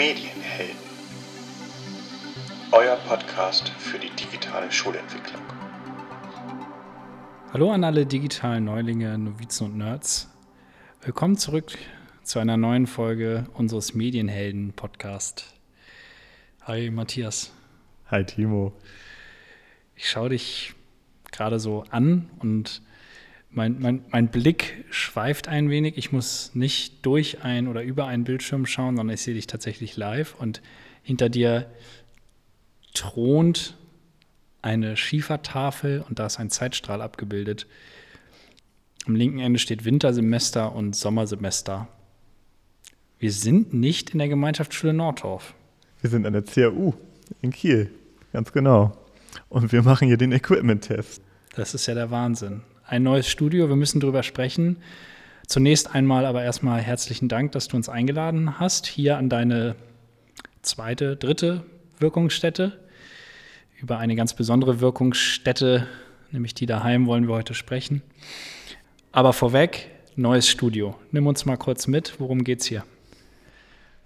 Medienhelden. Euer Podcast für die digitale Schulentwicklung. Hallo an alle digitalen Neulinge, Novizen und Nerds. Willkommen zurück zu einer neuen Folge unseres Medienhelden-Podcast. Hi Matthias. Hi Timo. Ich schaue dich gerade so an und mein, mein, mein Blick schweift ein wenig. Ich muss nicht durch ein oder über einen Bildschirm schauen, sondern ich sehe dich tatsächlich live und hinter dir thront eine Schiefertafel und da ist ein Zeitstrahl abgebildet. Am linken Ende steht Wintersemester und Sommersemester. Wir sind nicht in der Gemeinschaftsschule Nordorf. Wir sind an der CAU in Kiel, ganz genau. Und wir machen hier den Equipment-Test. Das ist ja der Wahnsinn ein neues Studio. Wir müssen darüber sprechen. Zunächst einmal aber erstmal herzlichen Dank, dass du uns eingeladen hast, hier an deine zweite, dritte Wirkungsstätte. Über eine ganz besondere Wirkungsstätte, nämlich die daheim, wollen wir heute sprechen. Aber vorweg, neues Studio. Nimm uns mal kurz mit, worum geht es hier?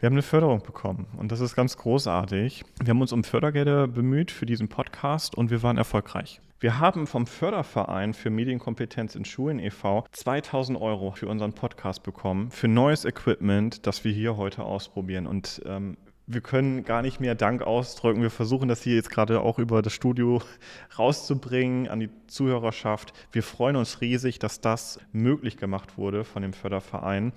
Wir haben eine Förderung bekommen und das ist ganz großartig. Wir haben uns um Fördergelder bemüht für diesen Podcast und wir waren erfolgreich. Wir haben vom Förderverein für Medienkompetenz in Schulen e.V. 2000 Euro für unseren Podcast bekommen, für neues Equipment, das wir hier heute ausprobieren. Und ähm, wir können gar nicht mehr Dank ausdrücken. Wir versuchen das hier jetzt gerade auch über das Studio rauszubringen an die Zuhörerschaft. Wir freuen uns riesig, dass das möglich gemacht wurde von dem Förderverein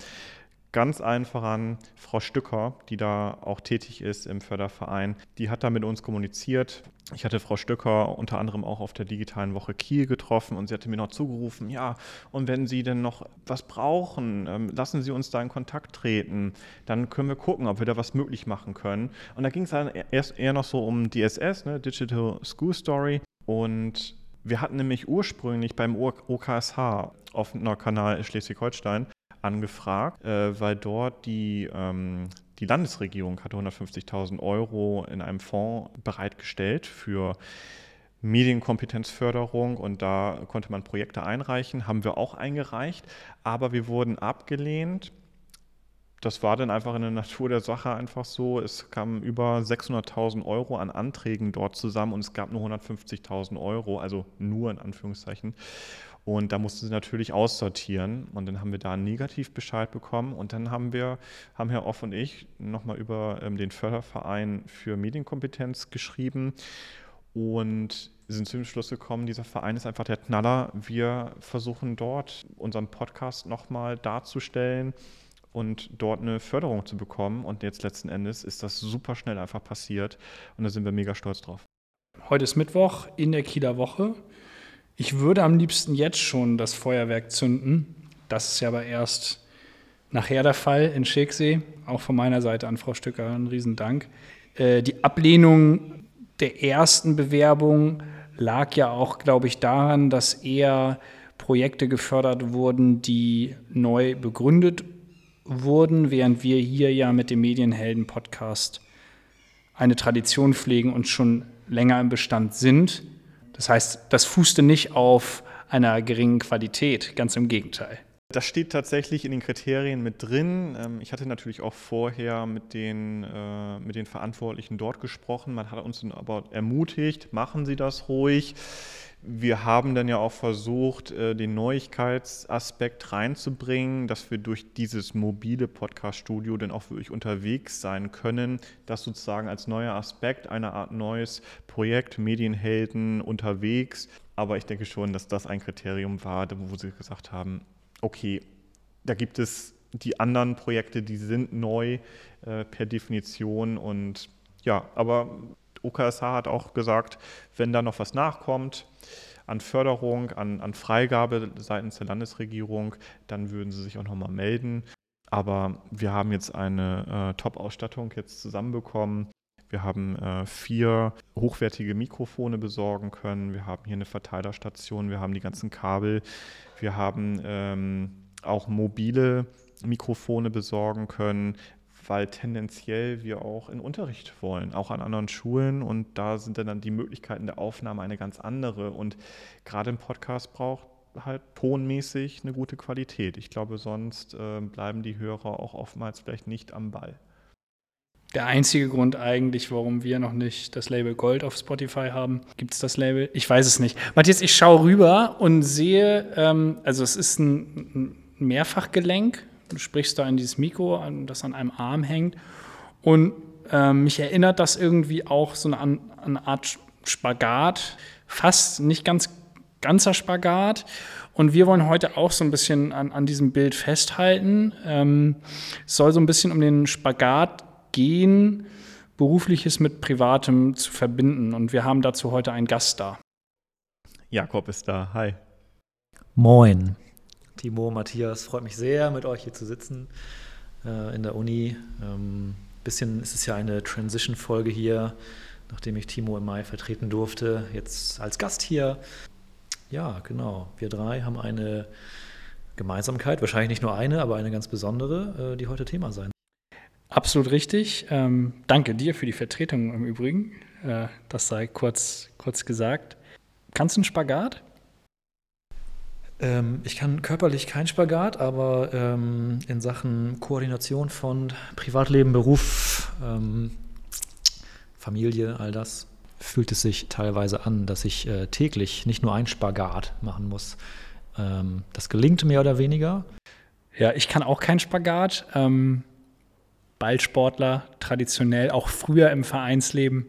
ganz einfach an Frau Stücker, die da auch tätig ist im Förderverein. Die hat da mit uns kommuniziert. Ich hatte Frau Stücker unter anderem auch auf der digitalen Woche Kiel getroffen und sie hatte mir noch zugerufen, ja, und wenn Sie denn noch was brauchen, ähm, lassen Sie uns da in Kontakt treten, dann können wir gucken, ob wir da was möglich machen können. Und da ging es dann erst eher noch so um DSS, ne, Digital School Story. Und wir hatten nämlich ursprünglich beim OKSH dem Kanal Schleswig-Holstein angefragt, äh, weil dort die, ähm, die Landesregierung hatte 150.000 Euro in einem Fonds bereitgestellt für Medienkompetenzförderung und da konnte man Projekte einreichen, haben wir auch eingereicht, aber wir wurden abgelehnt. Das war dann einfach in der Natur der Sache einfach so. Es kamen über 600.000 Euro an Anträgen dort zusammen und es gab nur 150.000 Euro, also nur in Anführungszeichen. Und da mussten sie natürlich aussortieren. Und dann haben wir da einen Negativbescheid bekommen. Und dann haben wir, haben Herr Off und ich nochmal über ähm, den Förderverein für Medienkompetenz geschrieben und sind zu dem Schluss gekommen, dieser Verein ist einfach der Knaller. Wir versuchen dort unseren Podcast nochmal darzustellen und dort eine Förderung zu bekommen. Und jetzt letzten Endes ist das super schnell einfach passiert. Und da sind wir mega stolz drauf. Heute ist Mittwoch in der Kieler Woche. Ich würde am liebsten jetzt schon das Feuerwerk zünden. Das ist ja aber erst nachher der Fall in Schicksee. Auch von meiner Seite an Frau Stücker ein Riesendank. Äh, die Ablehnung der ersten Bewerbung lag ja auch, glaube ich, daran, dass eher Projekte gefördert wurden, die neu begründet wurden, während wir hier ja mit dem Medienhelden-Podcast eine Tradition pflegen und schon länger im Bestand sind. Das heißt, das fußte nicht auf einer geringen Qualität, ganz im Gegenteil. Das steht tatsächlich in den Kriterien mit drin. Ähm, ich hatte natürlich auch vorher mit den, äh, mit den Verantwortlichen dort gesprochen. Man hat uns aber ermutigt, machen Sie das ruhig. Wir haben dann ja auch versucht, äh, den Neuigkeitsaspekt reinzubringen, dass wir durch dieses mobile Podcast-Studio dann auch wirklich unterwegs sein können. Das sozusagen als neuer Aspekt, eine Art neues Projekt, Medienhelden unterwegs. Aber ich denke schon, dass das ein Kriterium war, wo sie gesagt haben, okay, da gibt es die anderen Projekte, die sind neu äh, per Definition und ja, aber OKSH hat auch gesagt, wenn da noch was nachkommt an Förderung, an, an Freigabe seitens der Landesregierung, dann würden sie sich auch nochmal melden. Aber wir haben jetzt eine äh, Top-Ausstattung jetzt zusammenbekommen. Wir haben äh, vier hochwertige Mikrofone besorgen können. Wir haben hier eine Verteilerstation. Wir haben die ganzen Kabel. Wir haben ähm, auch mobile Mikrofone besorgen können weil tendenziell wir auch in Unterricht wollen, auch an anderen Schulen und da sind dann die Möglichkeiten der Aufnahme eine ganz andere und gerade im Podcast braucht halt tonmäßig eine gute Qualität. Ich glaube, sonst äh, bleiben die Hörer auch oftmals vielleicht nicht am Ball. Der einzige Grund eigentlich, warum wir noch nicht das Label Gold auf Spotify haben. Gibt es das Label? Ich weiß es nicht. Matthias, ich schaue rüber und sehe, ähm, also es ist ein, ein Mehrfachgelenk. Du sprichst da in dieses Mikro, das an einem Arm hängt. Und ähm, mich erinnert das irgendwie auch so eine, eine Art Spagat, fast nicht ganz ganzer Spagat. Und wir wollen heute auch so ein bisschen an, an diesem Bild festhalten. Ähm, es soll so ein bisschen um den Spagat gehen, berufliches mit privatem zu verbinden. Und wir haben dazu heute einen Gast da. Jakob ist da. Hi. Moin. Timo, Matthias, freut mich sehr, mit euch hier zu sitzen äh, in der Uni. Ähm, bisschen ist es ja eine Transition-Folge hier, nachdem ich Timo im Mai vertreten durfte, jetzt als Gast hier. Ja, genau. Wir drei haben eine Gemeinsamkeit, wahrscheinlich nicht nur eine, aber eine ganz besondere, äh, die heute Thema sein. Absolut richtig. Ähm, danke dir für die Vertretung im Übrigen. Äh, das sei kurz, kurz gesagt. Kannst du einen Spagat? Ähm, ich kann körperlich keinen Spagat, aber ähm, in Sachen Koordination von Privatleben, Beruf, ähm, Familie, all das fühlt es sich teilweise an, dass ich äh, täglich nicht nur einen Spagat machen muss. Ähm, das gelingt mehr oder weniger. Ja, ich kann auch keinen Spagat. Ähm, Ballsportler, traditionell, auch früher im Vereinsleben,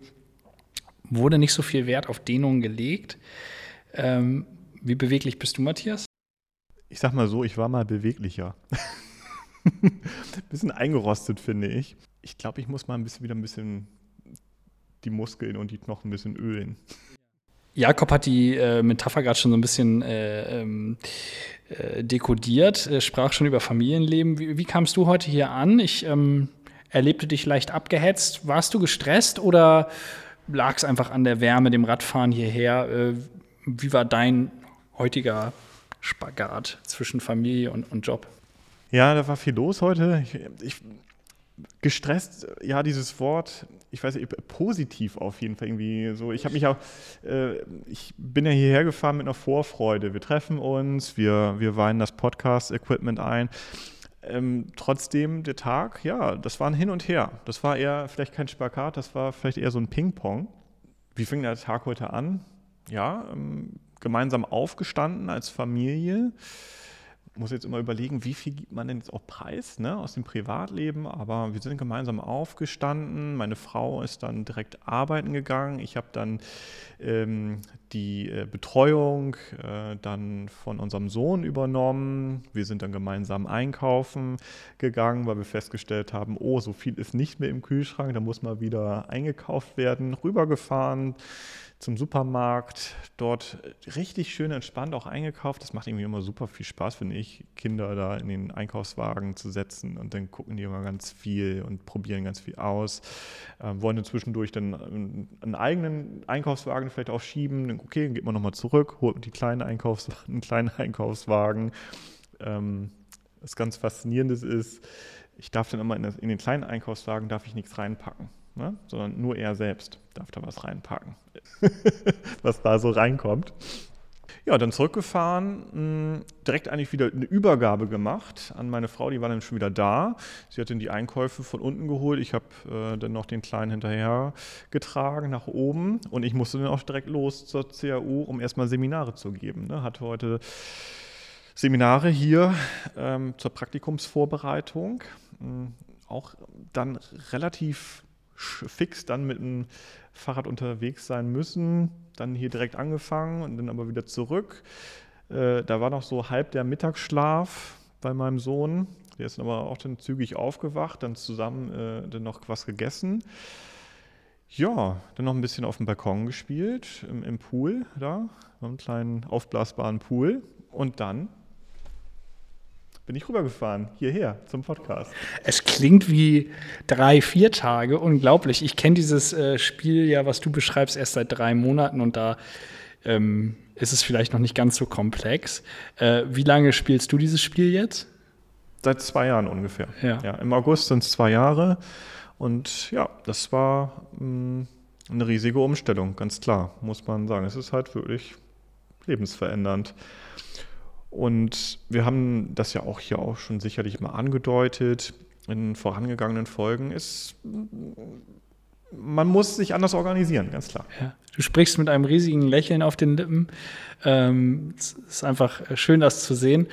wurde nicht so viel Wert auf Dehnung gelegt. Ähm, wie beweglich bist du, Matthias? Ich sag mal so, ich war mal beweglicher. bisschen eingerostet, finde ich. Ich glaube, ich muss mal ein bisschen wieder ein bisschen die Muskeln und die Knochen ein bisschen ölen. Jakob hat die äh, Metapher gerade schon so ein bisschen äh, ähm, äh, dekodiert, er sprach schon über Familienleben. Wie, wie, kamst du heute hier an? Ich ähm, erlebte dich leicht abgehetzt. Warst du gestresst oder lag es einfach an der Wärme, dem Radfahren hierher? Äh, wie war dein heutiger Spagat zwischen Familie und, und Job? Ja, da war viel los heute. Ich, ich, gestresst, ja, dieses Wort, ich weiß nicht, positiv auf jeden Fall irgendwie so. Ich habe mich auch, äh, ich bin ja hierher gefahren mit einer Vorfreude. Wir treffen uns, wir, wir weihen das Podcast-Equipment ein. Ähm, trotzdem der Tag, ja, das war ein Hin und Her. Das war eher vielleicht kein Spagat, das war vielleicht eher so ein Ping-Pong. Wie fing der Tag heute an? Ja, ähm, gemeinsam aufgestanden als Familie muss jetzt immer überlegen, wie viel gibt man denn jetzt auch preis ne, aus dem Privatleben. Aber wir sind gemeinsam aufgestanden. Meine Frau ist dann direkt arbeiten gegangen. Ich habe dann ähm, die äh, Betreuung äh, dann von unserem Sohn übernommen. Wir sind dann gemeinsam einkaufen gegangen, weil wir festgestellt haben, oh, so viel ist nicht mehr im Kühlschrank, da muss mal wieder eingekauft werden. Rübergefahren zum Supermarkt, dort richtig schön entspannt auch eingekauft. Das macht irgendwie immer super viel Spaß, finde ich, Kinder da in den Einkaufswagen zu setzen und dann gucken die immer ganz viel und probieren ganz viel aus. Ähm, wollen dann zwischendurch dann einen eigenen Einkaufswagen vielleicht auch schieben. Okay, dann geht man nochmal zurück, holt die kleinen Einkaufswagen, einen kleinen Einkaufswagen. Ähm, was ganz Faszinierendes ist, ich darf dann immer in, das, in den kleinen Einkaufswagen darf ich nichts reinpacken ne? sondern nur er selbst darf da was reinpacken, was da so reinkommt. Ja, dann zurückgefahren, direkt eigentlich wieder eine Übergabe gemacht an meine Frau, die war dann schon wieder da. Sie hat dann die Einkäufe von unten geholt. Ich habe äh, dann noch den Kleinen hinterher getragen nach oben und ich musste dann auch direkt los zur CAU, um erstmal Seminare zu geben. Ne? Hatte heute Seminare hier ähm, zur Praktikumsvorbereitung. Mh, auch dann relativ fix dann mit dem Fahrrad unterwegs sein müssen. Dann hier direkt angefangen und dann aber wieder zurück. Äh, da war noch so halb der Mittagsschlaf bei meinem Sohn. Der ist dann aber auch dann zügig aufgewacht, dann zusammen äh, dann noch was gegessen. Ja, dann noch ein bisschen auf dem Balkon gespielt, im, im Pool da, einem kleinen aufblasbaren Pool. Und dann bin ich rübergefahren, hierher zum Podcast. Es klingt wie drei, vier Tage, unglaublich. Ich kenne dieses äh, Spiel ja, was du beschreibst, erst seit drei Monaten und da ähm, ist es vielleicht noch nicht ganz so komplex. Äh, wie lange spielst du dieses Spiel jetzt? Seit zwei Jahren ungefähr. Ja. ja Im August sind es zwei Jahre und ja, das war mh, mm, eine riesige Umstellung, ganz klar, muss man sagen. Es ist halt wirklich lebensverändernd. Und wir haben das ja auch hier auch schon sicherlich mal angedeutet. in vorangegangenen Folgen, ist, man muss sich anders organisieren, ganz klar. Ja. Du sprichst mit einem riesigen Lächeln auf den Lippen. Ähm, es ist einfach schön, das zu sehen.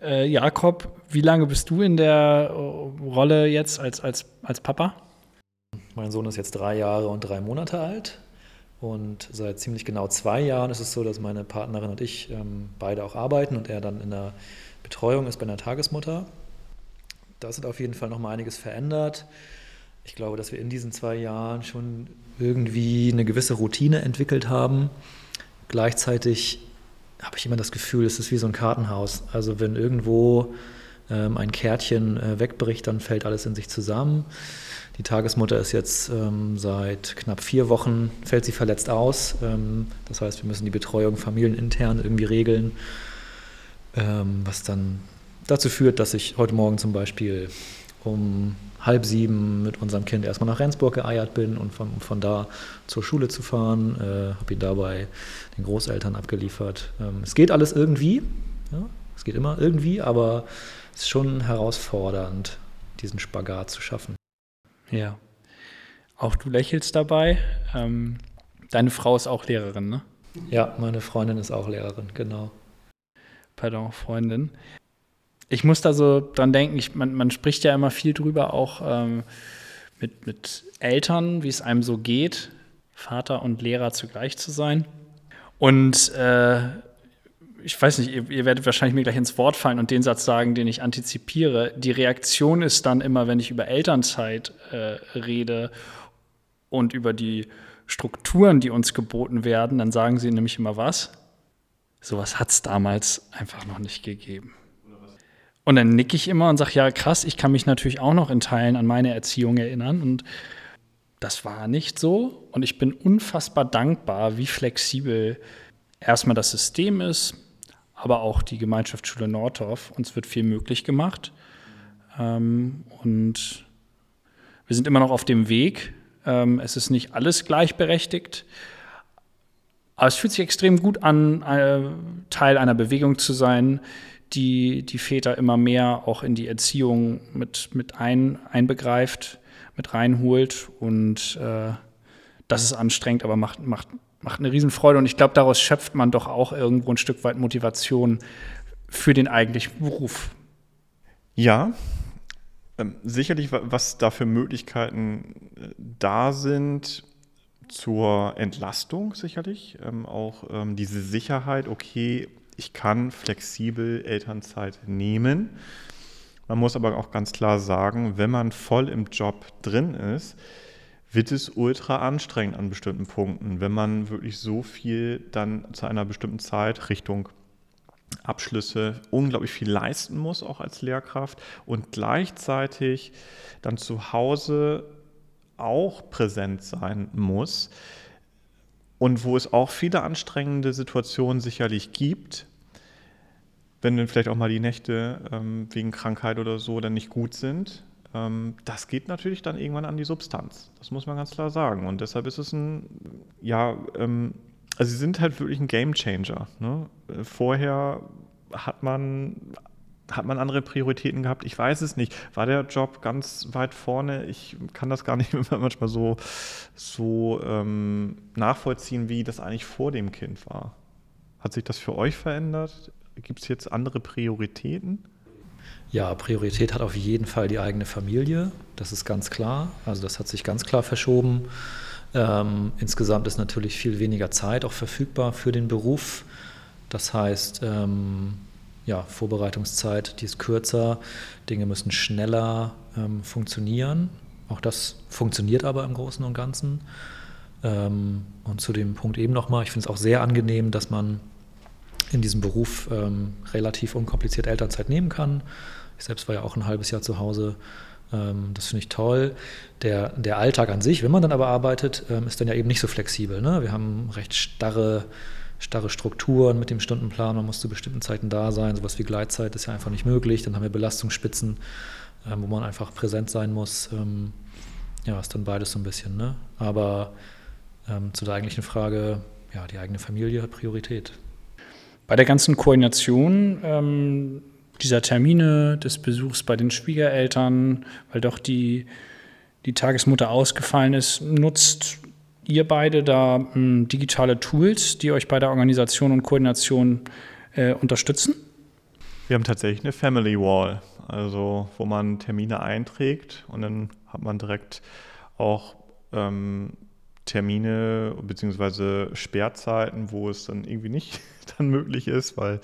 Äh, Jakob, wie lange bist du in der Rolle jetzt als, als, als Papa? Mein Sohn ist jetzt drei Jahre und drei Monate alt. Und seit ziemlich genau zwei Jahren ist es so, dass meine Partnerin und ich ähm, beide auch arbeiten und er dann in der Betreuung ist bei einer Tagesmutter. Das hat auf jeden Fall noch mal einiges verändert. Ich glaube, dass wir in diesen zwei Jahren schon irgendwie eine gewisse Routine entwickelt haben. Gleichzeitig habe ich immer das Gefühl, es ist wie so ein Kartenhaus. Also wenn irgendwo ähm, ein Kärtchen äh, wegbricht, dann fällt alles in sich zusammen. Die Tagesmutter ist jetzt ähm, seit knapp vier Wochen, fällt sie verletzt aus. Ähm, das heißt, wir müssen die Betreuung familienintern irgendwie regeln, ähm, was dann dazu führt, dass ich heute Morgen zum Beispiel um halb sieben mit unserem Kind erstmal nach Rendsburg geeiert bin und von, von da zur Schule zu fahren. Äh, habe ihn dabei den Großeltern abgeliefert. Ähm, es geht alles irgendwie. Ja, es geht immer irgendwie, aber es ist schon herausfordernd, diesen Spagat zu schaffen. Ja. Auch du lächelst dabei. Ähm, deine Frau ist auch Lehrerin, ne? Ja, meine Freundin ist auch Lehrerin, genau. Pardon, Freundin ich muss da so dran denken, ich, man, man, spricht ja immer viel drüber, auch ähm, mit, mit Eltern, wie es einem so geht, Vater und Lehrer zugleich zu sein. Und äh, ich weiß nicht, ihr, ihr, werdet wahrscheinlich mir gleich ins Wort fallen und den Satz sagen, den ich antizipiere. Die Reaktion ist dann immer, wenn ich über Elternzeit äh, rede und über die Strukturen, die uns geboten werden, dann sagen sie nämlich immer was? Sowas hat es damals einfach noch nicht gegeben. Und dann nicke ich immer und sage, ja, krass, ich kann mich natürlich auch noch in Teilen an meine Erziehung erinnern. Und das war nicht so. Und ich bin unfassbar dankbar, wie flexibel erstmal das System ist, aber auch die Gemeinschaftsschule Nordorf. Uns wird viel möglich gemacht. Ähm, und wir sind immer noch auf dem Weg. Ähm, es ist nicht alles gleichberechtigt. Aber es fühlt sich extrem gut an, äh, Teil einer Bewegung zu sein, die die Väter immer mehr auch in die Erziehung mit, mit ein, einbegreift, mit reinholt. Und äh, das ist anstrengend, aber macht, macht, macht eine Riesenfreude. Und ich glaube, daraus schöpft man doch auch irgendwo ein Stück weit Motivation für den eigentlichen Beruf. Ja, ähm, sicherlich, was da für Möglichkeiten äh, da sind zur Entlastung, sicherlich. Ähm, auch ähm, diese Sicherheit, okay, ich kann flexibel Elternzeit nehmen. Man muss aber auch ganz klar sagen, wenn man voll im Job drin ist, wird es ultra anstrengend an bestimmten Punkten, wenn man wirklich so viel dann zu einer bestimmten Zeit Richtung Abschlüsse unglaublich viel leisten muss, auch als Lehrkraft und gleichzeitig dann zu Hause auch präsent sein muss und wo es auch viele anstrengende Situationen sicherlich gibt, wenn dann vielleicht auch mal die Nächte ähm, wegen Krankheit oder so dann nicht gut sind. Ähm, das geht natürlich dann irgendwann an die Substanz. Das muss man ganz klar sagen. Und deshalb ist es ein, ja, ähm, also sie sind halt wirklich ein Game Changer. Ne? Vorher hat man hat man andere Prioritäten gehabt? Ich weiß es nicht. War der Job ganz weit vorne? Ich kann das gar nicht manchmal so, so ähm, nachvollziehen, wie das eigentlich vor dem Kind war. Hat sich das für euch verändert? Gibt es jetzt andere Prioritäten? Ja, Priorität hat auf jeden Fall die eigene Familie. Das ist ganz klar. Also das hat sich ganz klar verschoben. Ähm, insgesamt ist natürlich viel weniger Zeit auch verfügbar für den Beruf. Das heißt, ähm, ja, Vorbereitungszeit, die ist kürzer, Dinge müssen schneller ähm, funktionieren. Auch das funktioniert aber im Großen und Ganzen. Ähm, und zu dem Punkt eben nochmal, ich finde es auch sehr angenehm, dass man in diesem Beruf ähm, relativ unkompliziert Elternzeit nehmen kann. Ich selbst war ja auch ein halbes Jahr zu Hause. Ähm, das finde ich toll. Der, der Alltag an sich, wenn man dann aber arbeitet, ähm, ist dann ja eben nicht so flexibel. Ne? Wir haben recht starre starre Strukturen mit dem Stundenplan, man muss zu bestimmten Zeiten da sein, sowas wie Gleitzeit ist ja einfach nicht möglich, dann haben wir Belastungsspitzen, äh, wo man einfach präsent sein muss. Ähm, ja, ist dann beides so ein bisschen, ne? Aber ähm, zu der eigentlichen Frage, ja, die eigene Familie hat Priorität. Bei der ganzen Koordination, ähm, dieser Termine, des Besuchs bei den Schwiegereltern, weil doch die, die Tagesmutter ausgefallen ist, nutzt ihr beide da m, hm, digitale Tools, die euch bei der Organisation und Koordination äh, unterstützen? Wir haben tatsächlich eine Family Wall, also wo man Termine einträgt und dann hat man direkt auch ähm, Termine bzw. Sperrzeiten, wo es dann irgendwie nicht dann möglich ist, weil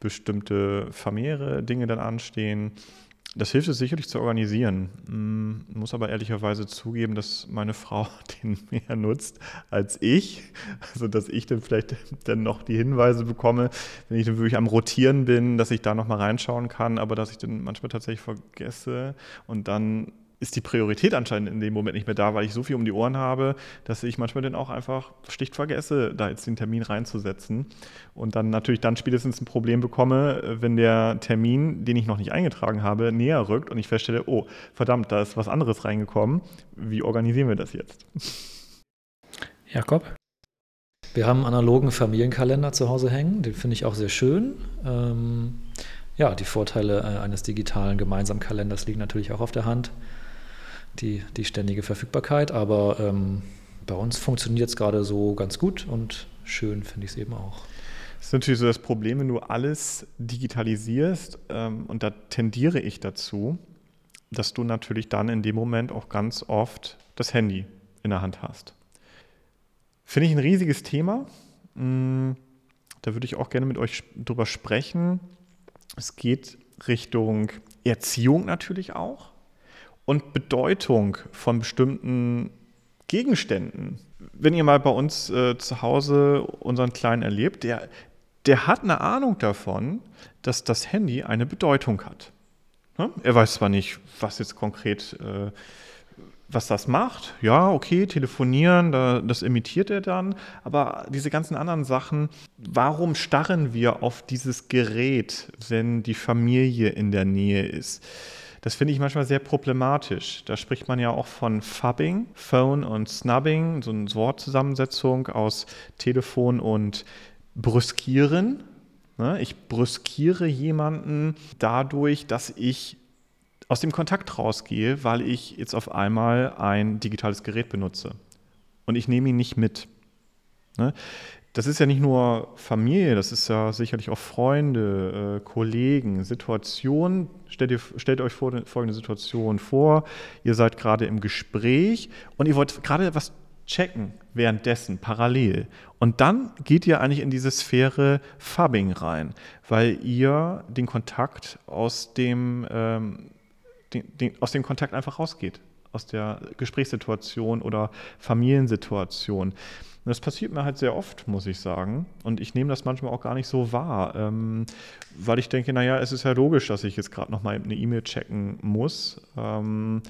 bestimmte familiäre Dinge dann anstehen. Das hilft es sicherlich zu organisieren. Mm, muss aber ehrlicherweise zugeben, dass meine Frau den mehr nutzt als ich. Also, dass ich dann vielleicht dann noch die Hinweise bekomme, wenn ich dann wirklich am Rotieren bin, dass ich da nochmal reinschauen kann, aber dass ich dann manchmal tatsächlich vergesse und dann ist die Priorität anscheinend in dem Moment nicht mehr da, weil ich so viel um die Ohren habe, dass ich manchmal dann auch einfach schlicht vergesse, da jetzt den Termin reinzusetzen. Und dann natürlich dann spätestens ein Problem bekomme, wenn der Termin, den ich noch nicht eingetragen habe, näher rückt und ich feststelle, oh, verdammt, da ist was anderes reingekommen. Wie organisieren wir das jetzt? Jakob? Wir haben einen analogen Familienkalender zu Hause hängen, den finde ich auch sehr schön. Ähm, ja, die Vorteile äh, eines digitalen gemeinsamen Kalenders liegen natürlich auch auf der Hand die, die ständige Verfügbarkeit. Aber ähm, bei uns funktioniert es gerade so ganz gut und schön finde ich es eben auch. Das ist natürlich so das Problem, wenn du alles digitalisierst ähm, und da tendiere ich dazu, dass du natürlich dann in dem Moment auch ganz oft das Handy in der Hand hast. Finde ich ein riesiges Thema. Mm, da würde ich auch gerne mit euch drüber sprechen. Es geht Richtung Erziehung natürlich auch und Bedeutung von bestimmten Gegenständen. Wenn ihr mal bei uns äh, zu Hause unseren Kleinen erlebt, der, der hat eine Ahnung davon, dass das Handy eine Bedeutung hat. Ne? Er weiß zwar nicht, was jetzt konkret, äh, was das macht. Ja, okay, telefonieren, da, das imitiert er dann. Aber diese ganzen anderen Sachen, warum starren wir auf dieses Gerät, wenn die Familie in der Nähe ist? Das finde ich manchmal sehr problematisch. Da spricht man ja auch von Fubbing, Phone und Snubbing, so eine Wortzusammensetzung aus Telefon und Brüskieren. Ne, ich brüskiere jemanden dadurch, dass ich aus dem Kontakt rausgehe, weil ich jetzt auf einmal ein digitales Gerät benutze. Und ich nehme ihn nicht mit. Das ist ja nicht nur Familie, das ist ja sicherlich auch Freunde, äh, Kollegen, Situationen. Stellt, ihr, stellt euch vor, folgende Situation vor. Ihr seid gerade im Gespräch und ihr wollt gerade was checken währenddessen, parallel. Und dann geht ihr eigentlich in diese Sphäre Fubbing rein, weil ihr den Kontakt aus dem, ähm, den, den, aus dem Kontakt einfach rausgeht, aus der Gesprächssituation oder Familiensituation. Und das passiert mir halt sehr oft, muss ich sagen. Und ich nehme das manchmal auch gar nicht so wahr, ähm, weil ich denke, naja, es ist ja logisch, dass ich jetzt gerade nochmal eine E-Mail checken muss. Ähm,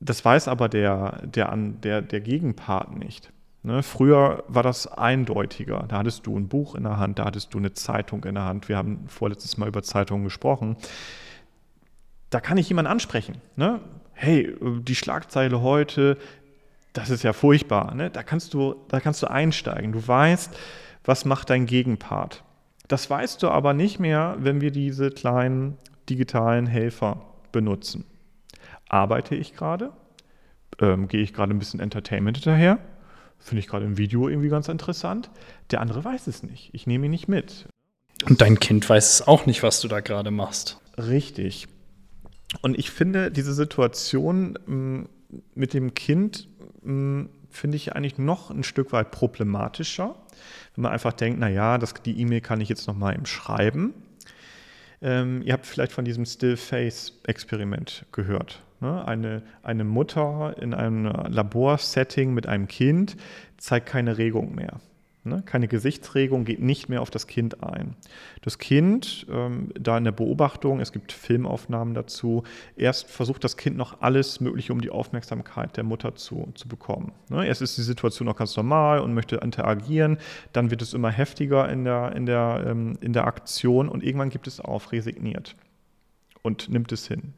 das weiß aber der, der, der, der Gegenpart nicht. Ne? Früher war das eindeutiger. Da hattest du ein Buch in der Hand, da hattest du eine Zeitung in der Hand. Wir haben vorletztes Mal über Zeitungen gesprochen. Da kann ich jemanden ansprechen. Ne? Hey, die Schlagzeile heute, das ist ja furchtbar. Ne? Da, kannst du, da kannst du einsteigen. Du weißt, was macht dein Gegenpart. Das weißt du aber nicht mehr, wenn wir diese kleinen digitalen Helfer benutzen. Arbeite ich gerade? Ähm, Gehe ich gerade ein bisschen Entertainment hinterher? Finde ich gerade im Video irgendwie ganz interessant. Der andere weiß es nicht. Ich nehme ihn nicht mit. Und dein Kind weiß es auch nicht, was du da gerade machst. Richtig. Und ich finde diese Situation mm, mit dem Kind finde ich eigentlich noch ein Stück weit problematischer, wenn man einfach denkt, naja, das, die E-Mail kann ich jetzt noch mal im Schreiben. Ähm, ihr habt vielleicht von diesem Still-Face-Experiment gehört. Ne? Eine, eine Mutter in einem Laborsetting mit einem Kind zeigt keine Regung mehr. Ne? Keine Gesichtsregung geht nicht mehr auf das Kind ein. Das Kind, ähm, da in der Beobachtung, es gibt Filmaufnahmen dazu, erst versucht das Kind noch alles Mögliche, um die Aufmerksamkeit der Mutter zu, zu bekommen. Ne? Erst ist die Situation noch ganz normal und möchte interagieren, dann wird es immer heftiger in der, in der, ähm, in der Aktion und irgendwann gibt es auf, resigniert und nimmt es hin.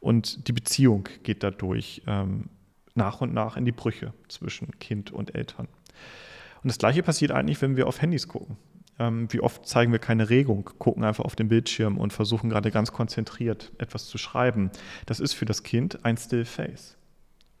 Und die Beziehung geht dadurch ähm, nach und nach in die Brüche zwischen Kind und Eltern. Und das Gleiche passiert eigentlich, wenn wir auf Handys gucken. ähm, wie oft zeigen wir keine Regung, gucken einfach auf den Bildschirm und versuchen gerade ganz konzentriert etwas zu schreiben. Das ist für das Kind ein Still Face.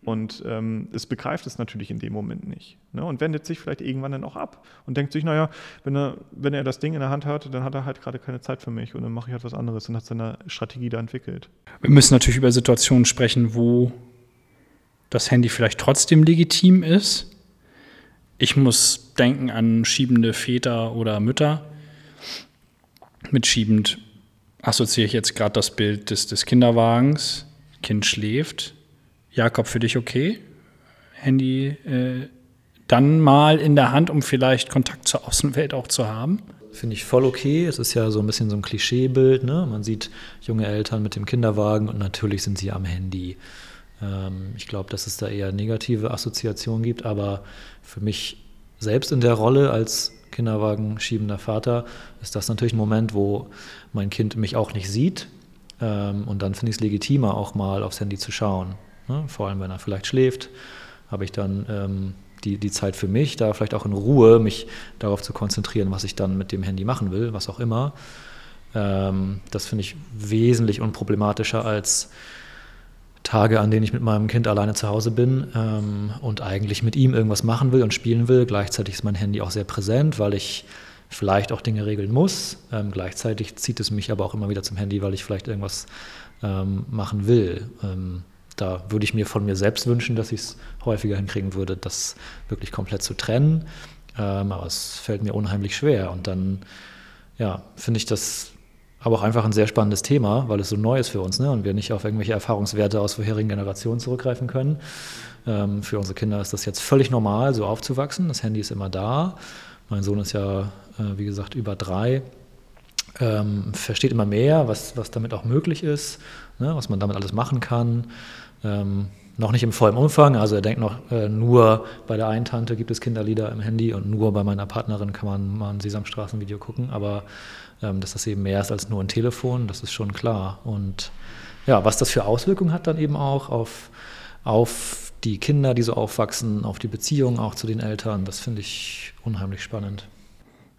Und ähm, es begreift es natürlich in dem Moment nicht. Ne? Und wendet sich vielleicht irgendwann dann auch ab und denkt sich, naja, wenn er, wenn er das Ding in der Hand hat, dann hat er halt gerade keine Zeit für mich und dann mache ich halt was anderes und hat seine Strategie da entwickelt. Wir müssen natürlich über Situationen sprechen, wo das Handy vielleicht trotzdem legitim ist. Ich muss denken an schiebende Väter oder Mütter. Mit schiebend assoziiere ich jetzt gerade das Bild des, des Kinderwagens. Kind schläft Jakob, für dich okay? Handy äh, dann mal in der Hand, um vielleicht Kontakt zur Außenwelt auch zu haben? Finde ich voll okay. Es ist ja so ein bisschen so ein Klischeebild. Ne? Man sieht junge Eltern mit dem Kinderwagen und natürlich sind sie am Handy. Ähm, ich glaube, dass es da eher negative Assoziationen gibt, aber für mich selbst in der Rolle als Kinderwagen schiebender Vater ist das natürlich ein Moment, wo mein Kind mich auch nicht sieht. Ähm, und dann finde ich es legitimer, auch mal aufs Handy zu schauen. Ne? Vor allem, wenn er vielleicht schläft, habe ich dann ähm, die, die Zeit für mich, da vielleicht auch in Ruhe mich darauf zu konzentrieren, was ich dann mit dem Handy machen will, was auch immer. Ähm, das finde ich wesentlich unproblematischer als Tage, an denen ich mit meinem Kind alleine zu Hause bin ähm, und eigentlich mit ihm irgendwas machen will und spielen will. Gleichzeitig ist mein Handy auch sehr präsent, weil ich vielleicht auch Dinge regeln muss. Ähm, gleichzeitig zieht es mich aber auch immer wieder zum Handy, weil ich vielleicht irgendwas ähm, machen will. Ähm, da würde ich mir von mir selbst wünschen, dass ich es häufiger hinkriegen würde, das wirklich komplett zu trennen. Ähm, aber es fällt mir unheimlich schwer. Und dann, ja, finde ich das aber auch einfach ein sehr spannendes Thema, weil es so neu ist für uns ne? und wir nicht auf irgendwelche Erfahrungswerte aus vorherigen Generationen zurückgreifen können. Ähm, für unsere Kinder ist das jetzt völlig normal, so aufzuwachsen. Das Handy ist immer da. Mein Sohn ist ja, äh, wie gesagt, über drei. Ähm, versteht immer mehr, was, was damit auch möglich ist, ne? was man damit alles machen kann. Ähm, noch nicht im vollen Umfang, also er denkt noch, äh, nur bei der einen Tante gibt es Kinderlieder im Handy und nur bei meiner Partnerin kann man mal ein Sesamstraßenvideo gucken, aber ähm, dass das eben mehr ist als nur ein Telefon, das ist schon klar. Und ja, was das für Auswirkungen hat dann eben auch auf, auf die Kinder, die so aufwachsen, auf die Beziehung auch zu den Eltern, das finde ich unheimlich spannend.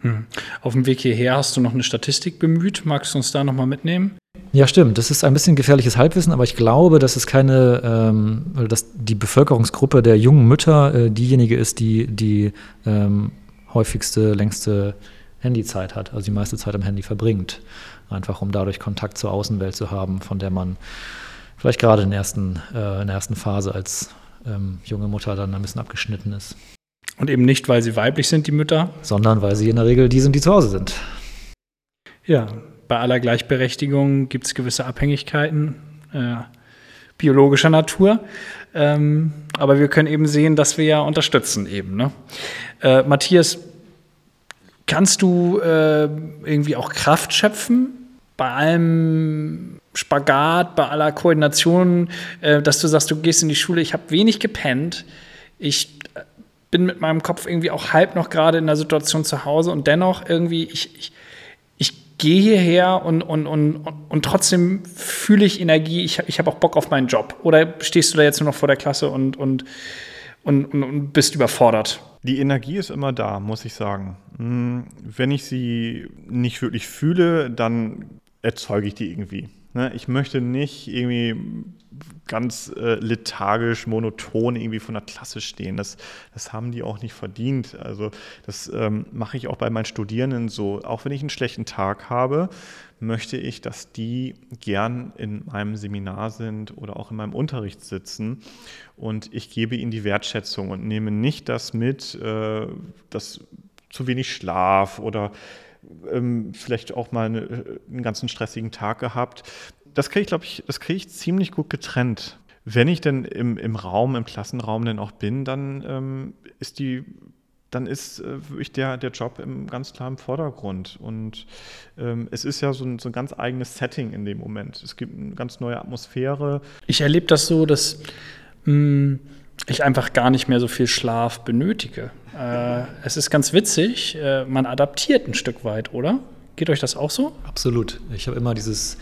Hm. Auf dem Weg hierher hast du noch eine Statistik bemüht. Magst du uns da nochmal mitnehmen? Ja, stimmt. Das ist ein bisschen gefährliches Halbwissen, aber ich glaube, dass es keine, ähm, dass die Bevölkerungsgruppe der jungen Mütter äh, diejenige ist, die die ähm, häufigste, längste Handyzeit hat, also die meiste Zeit am Handy verbringt. Einfach um dadurch Kontakt zur Außenwelt zu haben, von der man vielleicht gerade in, der ersten, äh, in der ersten Phase als ähm, junge Mutter dann ein bisschen abgeschnitten ist. Und eben nicht, weil sie weiblich sind, die Mütter. Sondern weil sie in der Regel die sind, die zu Hause sind. Ja, bei aller Gleichberechtigung gibt es gewisse Abhängigkeiten äh, biologischer Natur. Ähm, aber wir können eben sehen, dass wir ja unterstützen eben. Ne? Äh, Matthias, kannst du äh, irgendwie auch Kraft schöpfen bei allem Spagat, bei aller Koordination, äh, dass du sagst, du gehst in die Schule, ich habe wenig gepennt, ich bin mit meinem Kopf irgendwie auch halb noch gerade in der Situation zu Hause und dennoch irgendwie, ich, ich gehe hierher und, und, und, und trotzdem fühle ich Energie, ich, ich habe auch Bock auf meinen Job. Oder stehst du da jetzt nur noch vor der Klasse und, und, und, und bist überfordert? Die Energie ist immer da, muss ich sagen. Hm, wenn ich sie nicht wirklich fühle, dann erzeuge ich die irgendwie. Ne? Ich möchte nicht irgendwie ganz äh, lethargisch, monoton irgendwie von der Klasse stehen. Das, das haben die auch nicht verdient. Also das ähm, mache ich auch bei meinen Studierenden so. Auch wenn ich einen schlechten Tag habe, möchte ich, dass die gern in meinem Seminar sind oder auch in meinem Unterricht sitzen. Und ich gebe ihnen die Wertschätzung und nehme nicht das mit, äh, dass zu wenig Schlaf oder ähm, vielleicht auch mal eine, einen ganzen stressigen Tag gehabt das kriege ich, glaube ich, das kriege ich ziemlich gut getrennt. Wenn ich denn im, im Raum, im Klassenraum denn auch bin, dann ähm, ist die, dann ist äh, wirklich der, der Job im, ganz klar im Vordergrund. Und ähm, es ist ja so ein, so ein ganz eigenes Setting in dem Moment. Es gibt eine ganz neue Atmosphäre. Ich erlebe das so, dass mh, hm, ich einfach gar nicht mehr so viel Schlaf benötige. Äh, es ist ganz witzig, äh, man adaptiert ein Stück weit, oder? Geht euch das auch so? Absolut. Ich habe immer dieses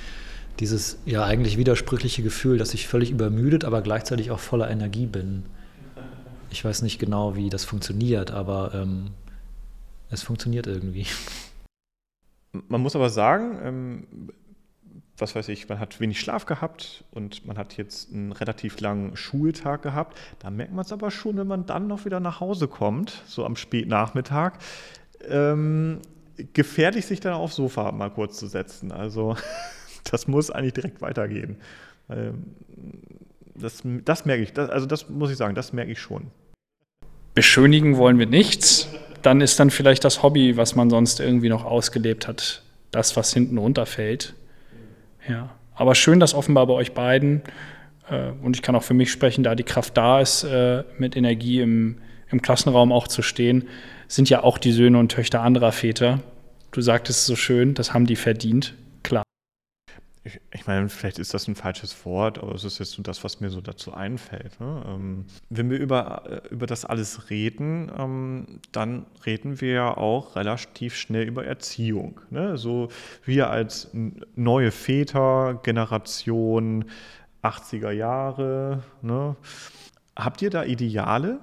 dieses ja eigentlich widersprüchliche Gefühl, dass ich völlig übermüdet, aber gleichzeitig auch voller Energie bin. Ich weiß nicht genau, wie das funktioniert, aber ähm, es funktioniert irgendwie. Man muss aber sagen, ähm, was weiß ich, man hat wenig Schlaf gehabt und man hat jetzt einen relativ langen Schultag gehabt. Da merkt man es aber schon, wenn man dann noch wieder nach Hause kommt, so am Spätnachmittag. Ähm, gefährlich, sich dann aufs Sofa mal kurz zu setzen. Also das muss eigentlich direkt weitergehen. Ähm, das, das merke ich, das, also das muss ich sagen, das merke ich schon. Beschönigen wollen wir nichts. Dann ist dann vielleicht das Hobby, was man sonst irgendwie noch ausgelebt hat, das, was hinten runterfällt. Ja. Aber schön, dass offenbar bei euch beiden, äh, und ich kann auch für mich sprechen, da die Kraft da ist, äh, mit Energie im, im Klassenraum auch zu stehen, sind ja auch die Söhne und Töchter anderer Väter. Du sagtest es so schön, das haben die verdient. Ich, ich, meine, vielleicht ist das ein falsches Wort, aber es ist jetzt so das, was mir so dazu einfällt. Ne? Ähm, wenn wir über, äh, über das alles reden, ähm, dann reden wir ja auch relativ schnell über Erziehung. Ne? So wir als neue Väter, Generation 80er Jahre, ne? habt ihr da Ideale?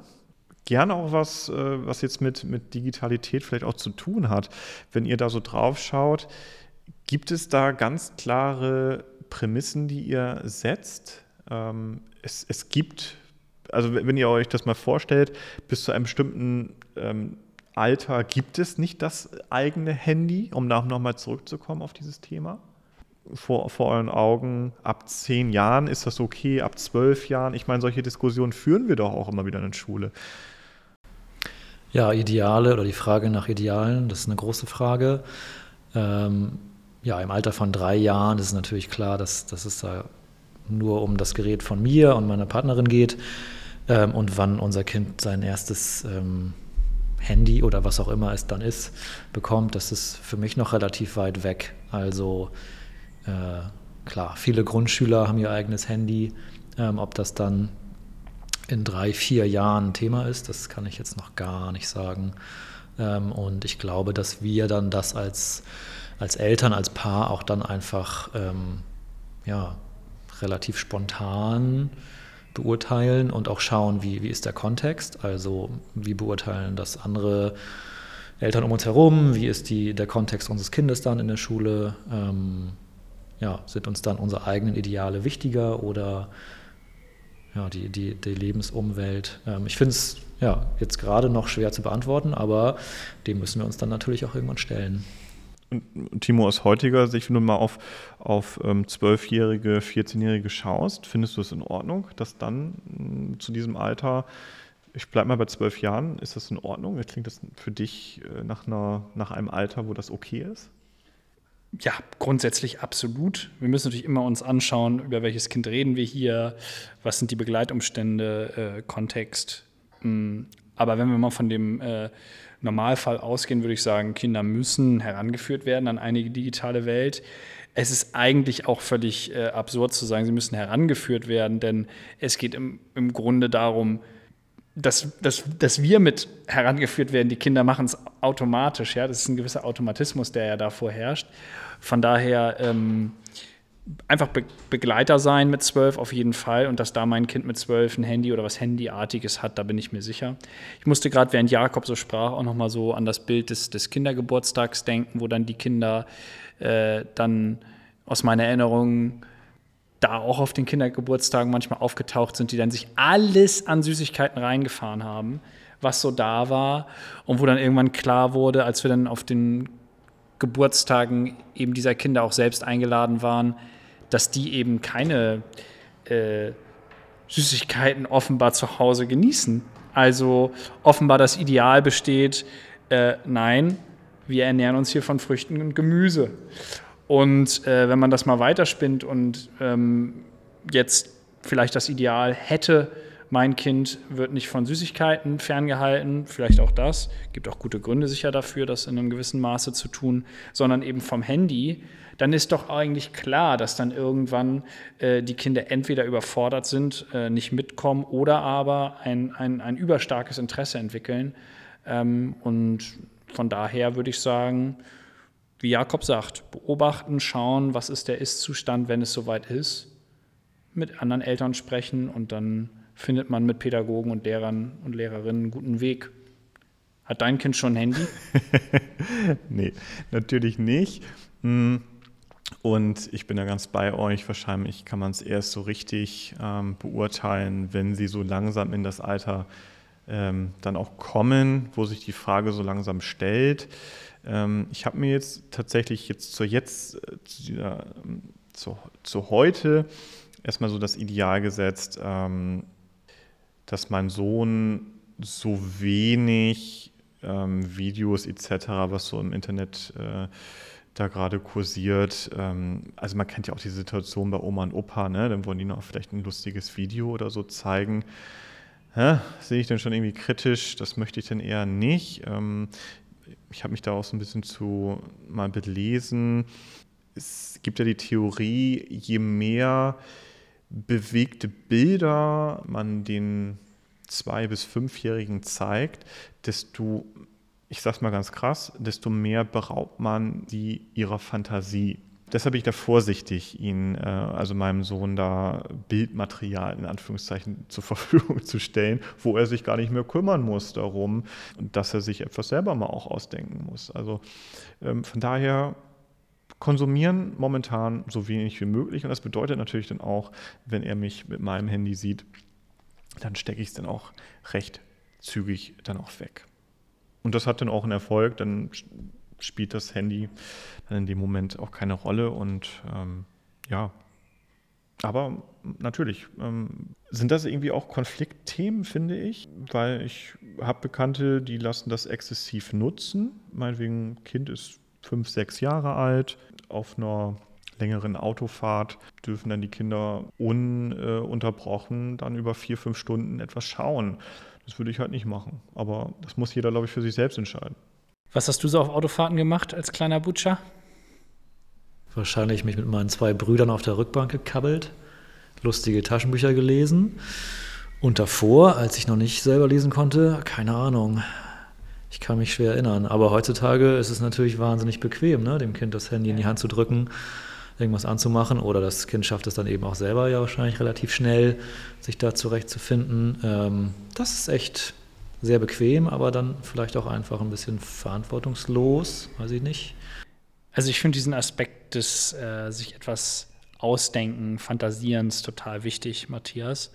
Gerne auch was, äh, was jetzt mit, mit Digitalität vielleicht auch zu tun hat. Wenn ihr da so drauf schaut, Gibt es da ganz klare Prämissen, die ihr setzt? Ähm, es, es, gibt, also wenn ihr euch das mal vorstellt, bis zu einem bestimmten ähm, Alter gibt es nicht das eigene Handy, um nochmal zurückzukommen auf dieses Thema? Vor, vor euren Augen, ab zehn Jahren ist das okay, ab zwölf Jahren. Ich meine, solche Diskussionen führen wir doch auch immer wieder in der Schule. Ja, Ideale oder die Frage nach Idealen, das ist eine große Frage. Ähm, ja, im Alter von drei Jahren ist natürlich klar, dass, dass es da nur um das Gerät von mir und meiner Partnerin geht ähm, und wann unser Kind sein erstes ähm, Handy oder was auch immer es dann ist, bekommt, das ist für mich noch relativ weit weg. Also äh, klar, viele Grundschüler haben ihr eigenes Handy. Ähm, ob das dann in drei, vier Jahren ein Thema ist, das kann ich jetzt noch gar nicht sagen. Ähm, und ich glaube, dass wir dann das als als Eltern, als Paar auch dann einfach ähm, ja, relativ spontan beurteilen und auch schauen, wie, wie ist der Kontext, also wie beurteilen das andere Eltern um uns herum, wie ist die, der Kontext unseres Kindes dann in der Schule, ähm, ja, sind uns dann unsere eigenen Ideale wichtiger oder ja, die, die, die Lebensumwelt. Ähm, ich finde es ja, jetzt gerade noch schwer zu beantworten, aber dem müssen wir uns dann natürlich auch irgendwann stellen. Und Timo, aus heutiger Sicht, wenn du mal auf, auf ähm, 12-Jährige, 14-Jährige schaust, findest du es in Ordnung, dass dann mh, mm, zu diesem Alter, ich bleibe mal bei zwölf Jahren, ist das in Ordnung? Klingt das für dich äh, nach, einer, nach einem Alter, wo das okay ist? Ja, grundsätzlich absolut. Wir müssen natürlich immer uns anschauen, über welches Kind reden wir hier, was sind die Begleitumstände, äh, Kontext. Mm, aber wenn wir mal von dem äh, Normalfall ausgehen, würde ich sagen, Kinder müssen herangeführt werden an eine digitale Welt. Es ist eigentlich auch völlig äh, absurd zu sagen, sie müssen herangeführt werden, denn es geht im, im Grunde darum, dass, dass, dass wir mit herangeführt werden. Die Kinder machen es automatisch. Ja? Das ist ein gewisser Automatismus, der ja davor herrscht. Von daher ähm, einfach Be Begleiter sein mit zwölf auf jeden Fall und dass da mein Kind mit zwölf ein Handy oder was Handyartiges hat, da bin ich mir sicher. Ich musste gerade, während Jakob so sprach, auch nochmal so an das Bild des, des Kindergeburtstags denken, wo dann die Kinder äh, dann aus meiner Erinnerung da auch auf den Kindergeburtstagen manchmal aufgetaucht sind, die dann sich alles an Süßigkeiten reingefahren haben, was so da war und wo dann irgendwann klar wurde, als wir dann auf den Geburtstagen eben dieser Kinder auch selbst eingeladen waren, dass die eben keine äh, Süßigkeiten offenbar zu Hause genießen. Also offenbar das Ideal besteht, äh, nein, wir ernähren uns hier von Früchten und Gemüse. Und äh, wenn man das mal weiterspinnt und ähm, jetzt vielleicht das Ideal hätte, mein Kind wird nicht von Süßigkeiten ferngehalten, vielleicht auch das, gibt auch gute Gründe sicher dafür, das in einem gewissen Maße zu tun, sondern eben vom Handy, dann ist doch eigentlich klar, dass dann irgendwann äh, die Kinder entweder überfordert sind, äh, nicht mitkommen oder aber ein, ein, ein überstarkes Interesse entwickeln. Ähm, und von daher würde ich sagen, wie Jakob sagt, beobachten, schauen, was ist der Ist-Zustand, wenn es soweit ist, mit anderen Eltern sprechen und dann findet man mit Pädagogen und Lehrern und Lehrerinnen einen guten Weg. Hat dein Kind schon ein Handy? nee, natürlich nicht. Hm. Und ich bin da ganz bei euch. Wahrscheinlich kann man es erst so richtig ähm, beurteilen, wenn sie so langsam in das Alter ähm, dann auch kommen, wo sich die Frage so langsam stellt. Ähm, ich habe mir jetzt tatsächlich jetzt zur jetzt, äh, zu, zu, heute erstmal so das Ideal gesetzt, ähm, dass mein Sohn so wenig ähm, Videos etc., was so im Internet äh, da gerade kursiert. Ähm, also man kennt ja auch die Situation bei Oma und Opa, ne? dann wollen die noch vielleicht ein lustiges Video oder so zeigen. Ja, sehe ich dann schon irgendwie kritisch, das möchte ich dann eher nicht. Ähm, ich habe mich da auch so ein bisschen zu mal belesen. Es gibt ja die Theorie, je mehr bewegte Bilder man den zwei- bis fünfjährigen zeigt, desto, ich sag's mal ganz krass, desto mehr beraubt man sie ihrer Fantasie. Deshalb bin ich da vorsichtig, ihn, äh, also meinem Sohn da Bildmaterial in Anführungszeichen zur Verfügung zu stellen, wo er sich gar nicht mehr kümmern muss darum, dass er sich etwas selber mal auch ausdenken muss. Also ähm, von daher konsumieren momentan so wenig wie möglich. Und das bedeutet natürlich dann auch, wenn er mich mit meinem Handy sieht, dann stecke ich es dann auch recht zügig dann auch weg. Und das hat dann auch einen Erfolg, dann spielt das Handy dann in dem Moment auch keine Rolle. Und ähm, ja, aber natürlich ähm, sind das irgendwie auch Konfliktthemen, finde ich, weil ich habe Bekannte, die lassen das exzessiv nutzen. Meinetwegen, Kind ist fünf, sechs Jahre alt, auf einer längeren Autofahrt dürfen dann die Kinder ununterbrochen dann über vier, fünf Stunden etwas schauen. Das würde ich halt nicht machen. Aber das muss jeder, glaube ich, für sich selbst entscheiden. Was hast du so auf Autofahrten gemacht als kleiner Butcher? Wahrscheinlich mich mit meinen zwei Brüdern auf der Rückbank gekabbelt, lustige Taschenbücher gelesen. Und davor, als ich noch nicht selber lesen konnte, keine Ahnung. Ich kann mich schwer erinnern. Aber heutzutage ist es natürlich wahnsinnig bequem, ne? dem Kind das Handy in die Hand zu drücken irgendwas anzumachen oder das Kind schafft es dann eben auch selber ja wahrscheinlich relativ schnell, sich da zurechtzufinden. Ähm, das ist echt sehr bequem, aber dann vielleicht auch einfach ein bisschen verantwortungslos, weiß ich nicht. Also ich finde diesen Aspekt des äh, sich etwas ausdenken, Fantasierens total wichtig, Matthias.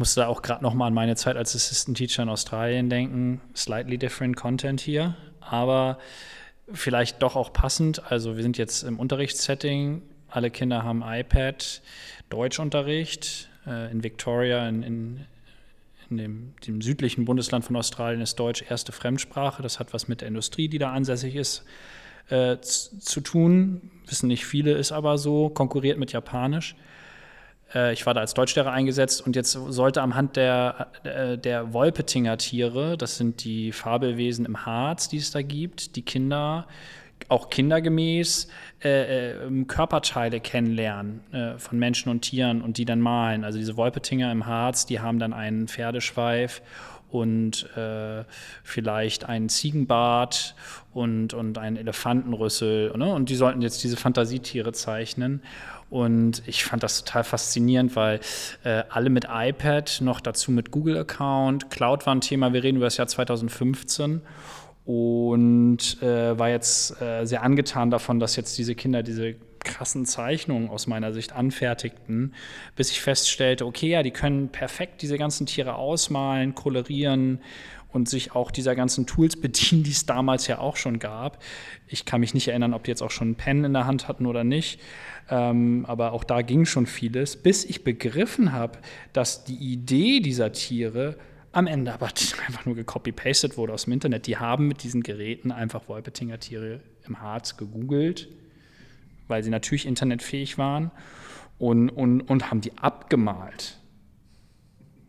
Musste auch gerade noch mal an meine Zeit als Assistant Teacher in Australien denken. Slightly different Content hier, aber vielleicht doch auch passend. Also wir sind jetzt im Unterrichtssetting, alle Kinder haben iPad, Deutschunterricht. Äh, in Victoria, in, in, in dem, dem, südlichen Bundesland von Australien, ist Deutsch erste Fremdsprache. Das hat was mit der Industrie, die da ansässig ist, äh, zu tun. Wissen nicht viele, ist aber so, konkurriert mit Japanisch. Äh, ich war da als Deutschlehrer eingesetzt und jetzt sollte am Hand der, äh, der Wolpetinger Tiere, das sind die Fabelwesen im Harz, die es da gibt, die Kinder auch kindergemäß äh, äh, Körperteile kennenlernen äh, von Menschen und Tieren und die dann malen. Also diese Wolpetinger im Harz, die haben dann einen Pferdeschweif und äh, vielleicht einen Ziegenbart und, und einen Elefantenrüssel. Ne? Und die sollten jetzt diese Fantasietiere zeichnen. Und ich fand das total faszinierend, weil äh, alle mit iPad, noch dazu mit Google-Account. Cloud war ein Thema, wir reden über das Jahr 2015 und äh, war jetzt äh, sehr angetan davon, dass jetzt diese Kinder diese krassen Zeichnungen aus meiner Sicht anfertigten, bis ich feststellte, okay, ja, die können perfekt diese ganzen Tiere ausmalen, kolorieren und sich auch dieser ganzen Tools bedienen, die es damals ja auch schon gab. Ich kann mich nicht erinnern, ob die jetzt auch schon einen Pen in der Hand hatten oder nicht, ähm, aber auch da ging schon vieles, bis ich begriffen habe, dass die Idee dieser Tiere am Ende aber einfach nur gecopy-pasted wurde aus dem Internet. Die haben mit diesen Geräten einfach Wolpetinger Tiere im Harz gegoogelt, weil sie natürlich internetfähig waren und, und, und haben die abgemalt.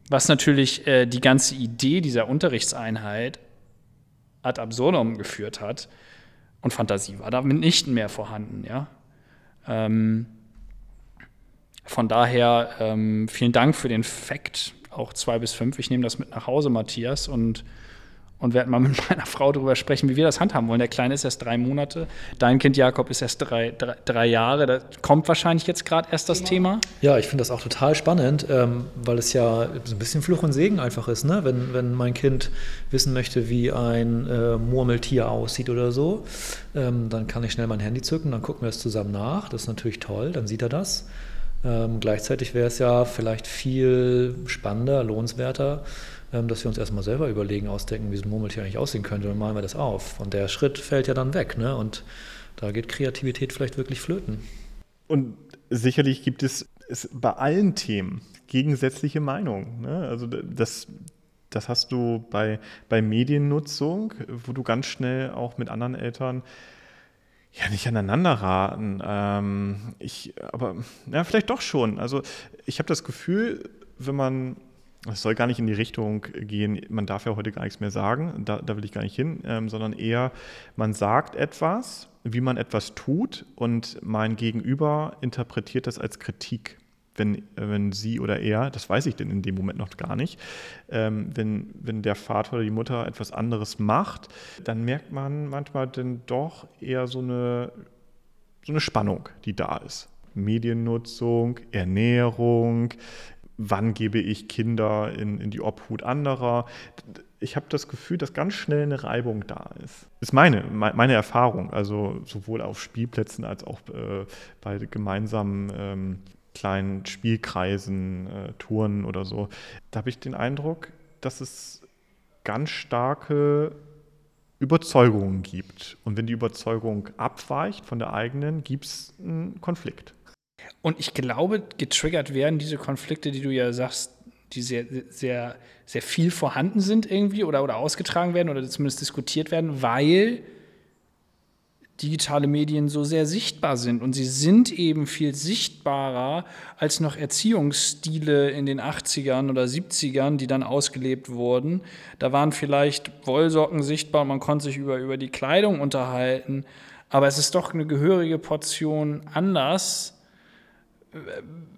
Was natürlich äh, die ganze Idee dieser Unterrichtseinheit ad absurdum geführt hat. Und Fantasie war damit nicht mehr vorhanden. Ja? Ähm, von daher ähm, vielen Dank für den Fakt, auch zwei bis fünf. Ich nehme das mit nach Hause, Matthias, und, und werde mal mit meiner Frau darüber sprechen, wie wir das handhaben wollen. Der Kleine ist erst drei Monate, dein Kind Jakob ist erst drei, drei, drei Jahre. Da kommt wahrscheinlich jetzt gerade erst das Thema. Ja, ich finde das auch total spannend, ähm, weil es ja so ein bisschen Fluch und Segen einfach ist. Ne? Wenn, wenn mein Kind wissen möchte, wie ein äh, Murmeltier aussieht oder so, ähm, dann kann ich schnell mein Handy zücken, dann gucken wir es zusammen nach. Das ist natürlich toll, dann sieht er das. Ähm, gleichzeitig wäre es ja vielleicht viel spannender, lohnenswerter, dass wir uns erstmal selber überlegen, ausdenken, wie so ein Murmeltier eigentlich aussehen könnte, dann malen wir das auf. Und der Schritt fällt ja dann weg. Ne? Und da geht Kreativität vielleicht wirklich flöten. Und sicherlich gibt es, es bei allen Themen gegensätzliche Meinungen. Ne? Also das, das hast du bei, bei Mediennutzung, wo du ganz schnell auch mit anderen Eltern ja, nicht aneinander raten. Ähm, ich, aber ja, vielleicht doch schon. Also ich habe das Gefühl, wenn man, es soll gar nicht in die Richtung gehen, man darf ja heute gar nichts mehr sagen, da, da will ich gar nicht hin, ähm, sondern eher, man sagt etwas, wie man etwas tut und mein Gegenüber interpretiert das als Kritik wenn, wenn sie oder er, das weiß ich denn in dem Moment noch gar nicht, ähm, wenn, wenn der Vater oder die Mutter etwas anderes macht, dann merkt man manchmal dann doch eher so eine, so eine Spannung, die da ist. Mediennutzung, Ernährung, wann gebe ich Kinder in, in die Obhut anderer. Ich habe das Gefühl, dass ganz schnell eine Reibung da ist. Ist meine, meine Erfahrung, also sowohl auf Spielplätzen als auch äh, bei gemeinsamen ähm, kleinen Spielkreisen, äh, Touren oder so. Da habe ich den Eindruck, dass es ganz starke Überzeugungen gibt. Und wenn die Überzeugung abweicht von der eigenen, gibt es einen Konflikt. Und ich glaube, getriggert werden diese Konflikte, die du ja sagst, die sehr, sehr, sehr viel vorhanden sind irgendwie oder, oder ausgetragen werden oder zumindest diskutiert werden, weil digitale Medien so sehr sichtbar sind. Und sie sind eben viel sichtbarer als noch Erziehungsstile in den 80ern oder 70ern, die dann ausgelebt wurden. Da waren vielleicht Wollsocken sichtbar, man konnte sich über, über die Kleidung unterhalten. Aber es ist doch eine gehörige Portion anders,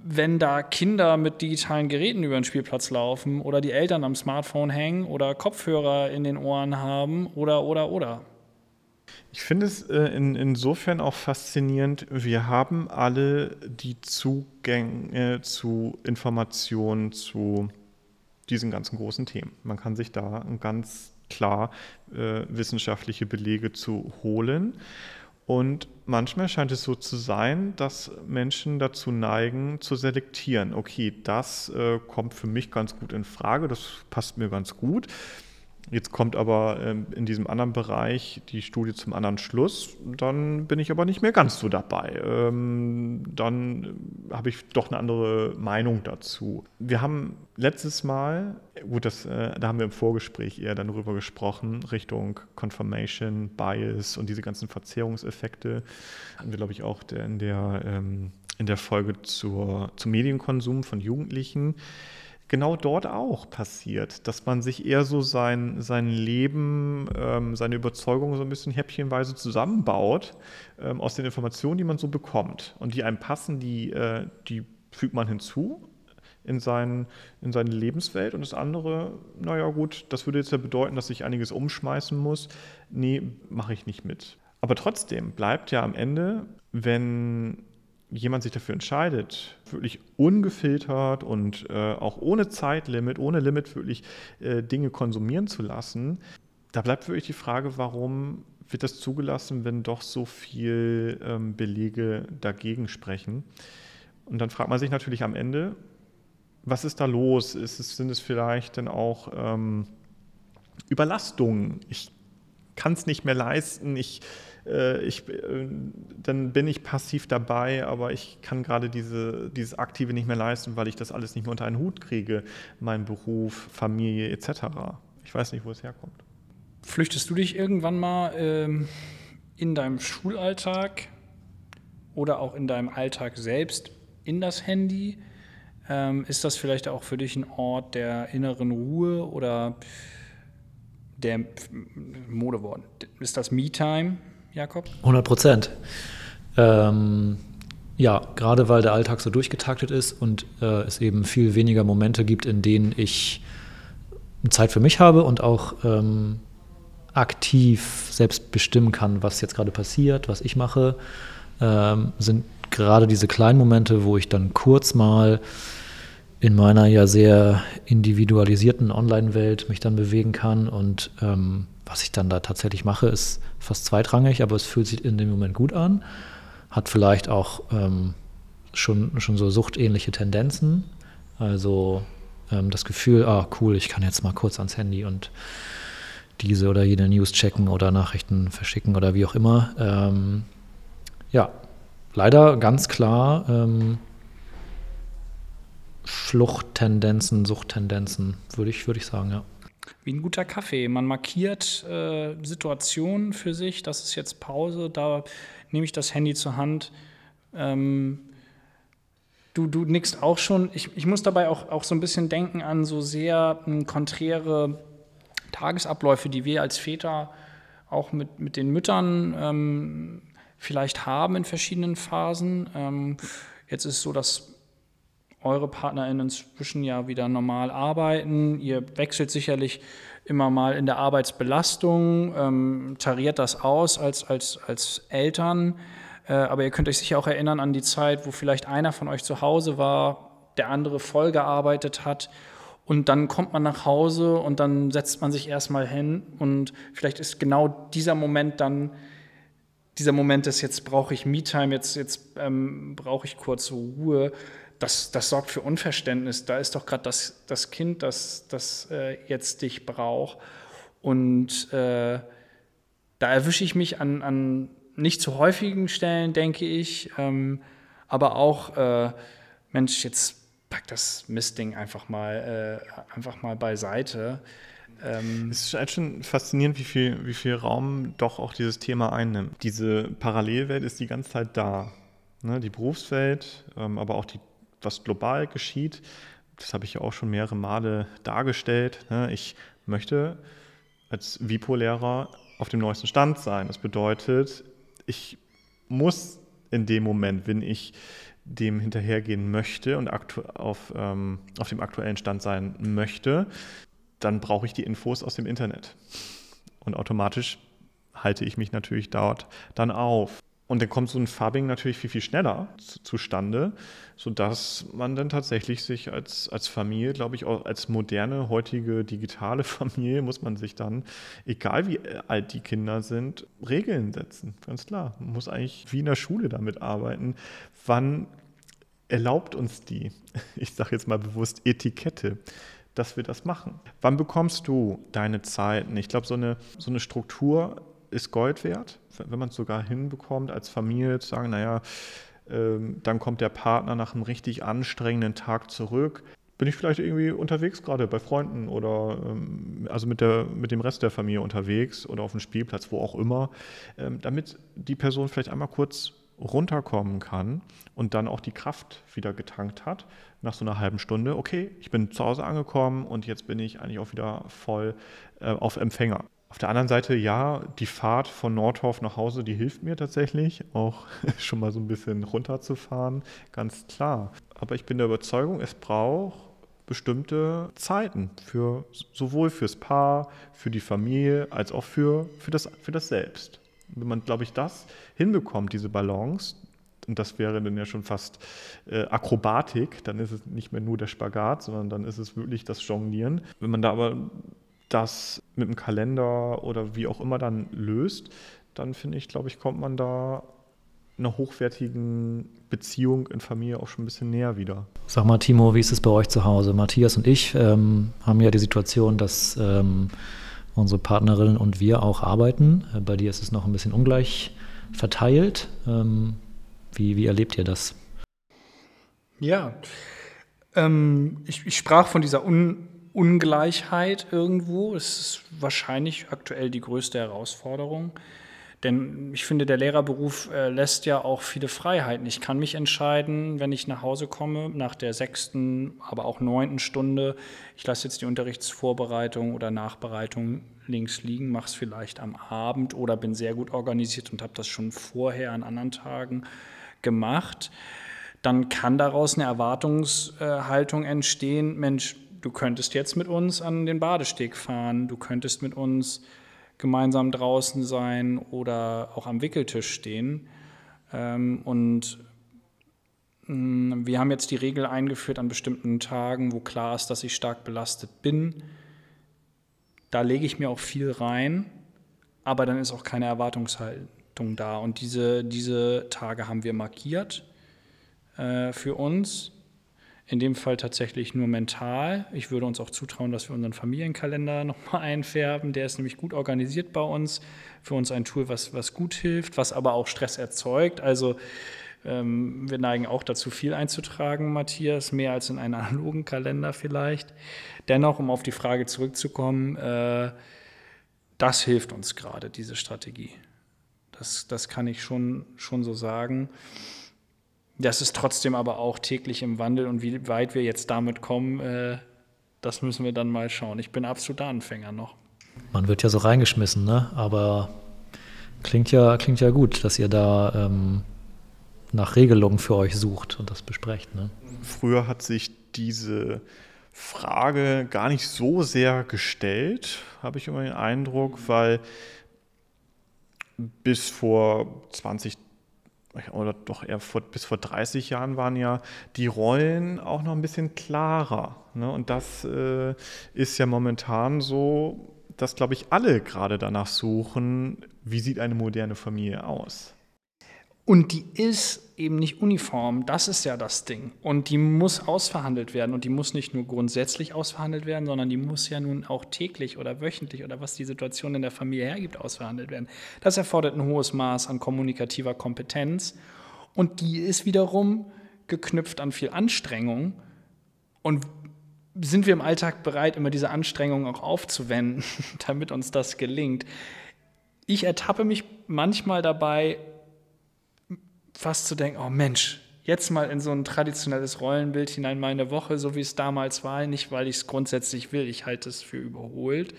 wenn da Kinder mit digitalen Geräten über den Spielplatz laufen oder die Eltern am Smartphone hängen oder Kopfhörer in den Ohren haben oder, oder, oder. Ich finde es äh, in, insofern auch faszinierend, wir haben alle die Zugänge zu Informationen zu diesen ganzen großen Themen. Man kann sich da ganz klar äh, wissenschaftliche Belege zu holen. Und manchmal scheint es so zu sein, dass Menschen dazu neigen, zu selektieren. Okay, das äh, kommt für mich ganz gut in Frage, das passt mir ganz gut. Jetzt kommt aber ähm, in diesem anderen Bereich die Studie zum anderen Schluss, dann bin ich aber nicht mehr ganz so dabei. Ähm, dann äh, habe ich doch eine andere Meinung dazu. Wir haben letztes Mal, gut, das, äh, da haben wir im Vorgespräch eher dann darüber gesprochen, Richtung Confirmation, Bias und diese ganzen Verzerrungseffekte. Hatten wir, glaube ich, auch in der, ähm, in der Folge zur, zum Medienkonsum von Jugendlichen genau dort auch passiert, dass man sich eher so sein, sein Leben, ähm, seine Überzeugungen so ein bisschen häppchenweise zusammenbaut ähm, aus den Informationen, die man so bekommt und die einem passen, die, äh, die fügt man hinzu in, sein, in seine Lebenswelt und das andere, naja gut, das würde jetzt ja bedeuten, dass ich einiges umschmeißen muss. Nee, mache ich nicht mit. Aber trotzdem bleibt ja am Ende, wenn jemand sich dafür entscheidet, wirklich ungefiltert und äh, auch ohne Zeitlimit, ohne Limit wirklich äh, Dinge konsumieren zu lassen, da bleibt wirklich die Frage, warum wird das zugelassen, wenn doch so viel ähm, Belege dagegen sprechen? Und dann fragt man sich natürlich am Ende, was ist da los? Ist es, sind es vielleicht dann auch ähm, Überlastungen? Ich kann es nicht mehr leisten, ich ich, äh, dann bin ich passiv dabei, aber ich kann gerade diese, dieses Aktive nicht mehr leisten, weil ich das alles nicht mehr unter einen Hut kriege, mein Beruf, Familie etc. Ich weiß nicht, wo es herkommt. Flüchtest du dich irgendwann mal ähm, in deinem Schulalltag oder auch in deinem Alltag selbst in das Handy? Ähm, ist das vielleicht auch für dich ein Ort der inneren Ruhe oder der Modewort? Ist das Me-Time? Jakob? 100 Prozent. Ähm, ja, gerade weil der Alltag so durchgetaktet ist und äh, es eben viel weniger Momente gibt, in denen ich Zeit für mich habe und auch ähm, aktiv selbst bestimmen kann, was jetzt gerade passiert, was ich mache, ähm, sind gerade diese kleinen Momente, wo ich dann kurz mal in meiner ja sehr individualisierten Online-Welt mich dann bewegen kann. Und ähm, was ich dann da tatsächlich mache, ist fast zweitrangig, aber es fühlt sich in dem Moment gut an. Hat vielleicht auch ähm, schon, schon so suchtähnliche Tendenzen. Also ähm, das Gefühl, ah cool, ich kann jetzt mal kurz ans Handy und diese oder jene News checken oder Nachrichten verschicken oder wie auch immer. Ähm, ja, leider ganz klar ähm, Fluchttendenzen, Suchttendenzen, würde ich, würd ich sagen, ja. Wie ein guter Kaffee. Man markiert äh, Situationen für sich, das ist jetzt Pause, da nehme ich das Handy zur Hand. Ähm, du, du nickst auch schon. Ich, ich muss dabei auch, auch so ein bisschen denken an so sehr m, konträre Tagesabläufe, die wir als Väter auch mit, mit den Müttern ähm, vielleicht haben in verschiedenen Phasen. Ähm, jetzt ist es so, dass eure PartnerInnen inzwischen ja wieder normal arbeiten. Ihr wechselt sicherlich immer mal in der Arbeitsbelastung, ähm, tariert das aus als, als, als Eltern. Äh, aber ihr könnt euch sicher auch erinnern an die Zeit, wo vielleicht einer von euch zu Hause war, der andere voll gearbeitet hat und dann kommt man nach Hause und dann setzt man sich erstmal hin und vielleicht ist genau dieser Moment dann, dieser Moment ist, jetzt brauche ich Me-Time, jetzt, jetzt ähm, brauche ich kurze Ruhe. Das, das sorgt für Unverständnis. Da ist doch gerade das, das Kind, das, das äh, jetzt dich braucht. Und äh, da erwische ich mich an, an nicht zu häufigen Stellen, denke ich, ähm, aber auch, äh, Mensch, jetzt pack das Mistding einfach mal, äh, einfach mal beiseite. Ähm es ist halt schon faszinierend, wie viel, wie viel Raum doch auch dieses Thema einnimmt. Diese Parallelwelt ist die ganze Zeit da. Ne? Die Berufswelt, ähm, aber auch die, was global geschieht, das habe ich ja auch schon mehrere Male dargestellt. Ne? Ich möchte als Vipo-Lehrer auf dem neuesten Stand sein. Das bedeutet, ich muss in dem Moment, wenn ich dem hinterhergehen möchte und auf, ähm, auf dem aktuellen Stand sein möchte, dann brauche ich die Infos aus dem Internet. Und automatisch halte ich mich natürlich dort dann auf. Und dann kommt so ein Fubbing natürlich viel, viel schneller zustande, sodass man dann tatsächlich sich als, als Familie, glaube ich, auch als moderne, heutige, digitale Familie, muss man sich dann, egal wie alt die Kinder sind, Regeln setzen. Ganz klar. Man muss eigentlich wie in der Schule damit arbeiten. Wann erlaubt uns die, ich sage jetzt mal bewusst Etikette, dass wir das machen? Wann bekommst du deine Zeiten? Ich glaube, so eine, so eine Struktur ist Gold wert, wenn man es sogar hinbekommt, als Familie zu sagen, naja, ähm, dann kommt der Partner nach einem richtig anstrengenden Tag zurück. Bin ich vielleicht irgendwie unterwegs gerade bei Freunden oder ähm, also mit, der, mit dem Rest der Familie unterwegs oder auf dem Spielplatz, wo auch immer, ähm, damit die Person vielleicht einmal kurz runterkommen kann und dann auch die Kraft wieder getankt hat nach so einer halben Stunde, okay, ich bin zu Hause angekommen und jetzt bin ich eigentlich auch wieder voll äh, auf Empfänger. Auf der anderen Seite, ja, die Fahrt von Nordhof nach Hause, die hilft mir tatsächlich, auch schon mal so ein bisschen runterzufahren, ganz klar. Aber ich bin der Überzeugung, es braucht bestimmte Zeiten für sowohl fürs Paar, für die Familie, als auch für, für, das, für das Selbst. Wenn man, glaube ich, das hinbekommt, diese Balance, und das wäre dann ja schon fast äh, Akrobatik, dann ist es nicht mehr nur der Spagat, sondern dann ist es wirklich das Jonglieren. Wenn man da aber das mit dem Kalender oder wie auch immer dann löst, dann finde ich, glaube ich, kommt man da einer hochwertigen Beziehung in Familie auch schon ein bisschen näher wieder. Sag mal, Timo, wie ist es bei euch zu Hause? Matthias und ich ähm, haben ja die Situation, dass ähm, unsere Partnerin und wir auch arbeiten. Äh, bei dir ist es noch ein bisschen ungleich verteilt. Ähm, wie, wie erlebt ihr das? Ja, ähm, ich, ich, sprach von dieser Un Ungleichheit irgendwo. Es ist wahrscheinlich aktuell die größte Herausforderung. Denn ich finde, der Lehrerberuf äh, lässt ja auch viele Freiheiten. Ich kann mich entscheiden, wenn ich nach Hause komme, nach der sechsten, aber auch neunten Stunde, ich lasse jetzt die Unterrichtsvorbereitung oder Nachbereitung links liegen, mache es vielleicht am Abend oder bin sehr gut organisiert und habe das schon vorher an anderen Tagen gemacht. Dann kann daraus eine Erwartungshaltung entstehen, Mensch, du könntest jetzt mit uns an den Badesteg fahren, du könntest mit uns gemeinsam draußen sein oder auch am Wickeltisch stehen. Ähm, und mm, wir haben jetzt die Regel eingeführt an bestimmten Tagen, wo klar ist, dass ich stark belastet bin. Da lege ich mir auch viel rein, aber dann ist auch keine Erwartungshaltung da. Und diese, diese Tage haben wir markiert äh, für uns. In dem Fall tatsächlich nur mental. Ich würde uns auch zutrauen, dass wir unseren Familienkalender nochmal einfärben. Der ist nämlich gut organisiert bei uns. Für uns ein Tool, was, was gut hilft, was aber auch Stress erzeugt. Also ähm, wir neigen auch dazu, viel einzutragen, Matthias, mehr als in einen analogen Kalender vielleicht. Dennoch, um auf die Frage zurückzukommen, äh, das hilft uns gerade, diese Strategie. Das, das kann ich schon, schon so sagen. Das ist trotzdem aber auch täglich im Wandel und wie weit wir jetzt damit kommen, äh, das müssen wir dann mal schauen. Ich bin absoluter Anfänger noch. Man wird ja so reingeschmissen, ne? aber klingt ja, klingt ja gut, dass ihr da ähm, nach Regelungen für euch sucht und das besprecht. Ne? Früher hat sich diese Frage gar nicht so sehr gestellt, habe ich immer den Eindruck, weil bis vor 20, oder doch eher vor, bis vor 30 Jahren waren ja die Rollen auch noch ein bisschen klarer. Ne? Und das äh, ist ja momentan so, dass, glaube ich, alle gerade danach suchen, wie sieht eine moderne Familie aus. Und die ist eben nicht uniform, das ist ja das Ding. Und die muss ausverhandelt werden. Und die muss nicht nur grundsätzlich ausverhandelt werden, sondern die muss ja nun auch täglich oder wöchentlich oder was die Situation in der Familie hergibt, ausverhandelt werden. Das erfordert ein hohes Maß an kommunikativer Kompetenz. Und die ist wiederum geknüpft an viel Anstrengung. Und sind wir im Alltag bereit, immer diese Anstrengung auch aufzuwenden, damit uns das gelingt? Ich ertappe mich manchmal dabei, fast zu denken, oh Mensch, jetzt mal in so ein traditionelles Rollenbild hinein meine Woche, so wie es damals war, nicht weil ich es grundsätzlich will, ich halte es für überholt.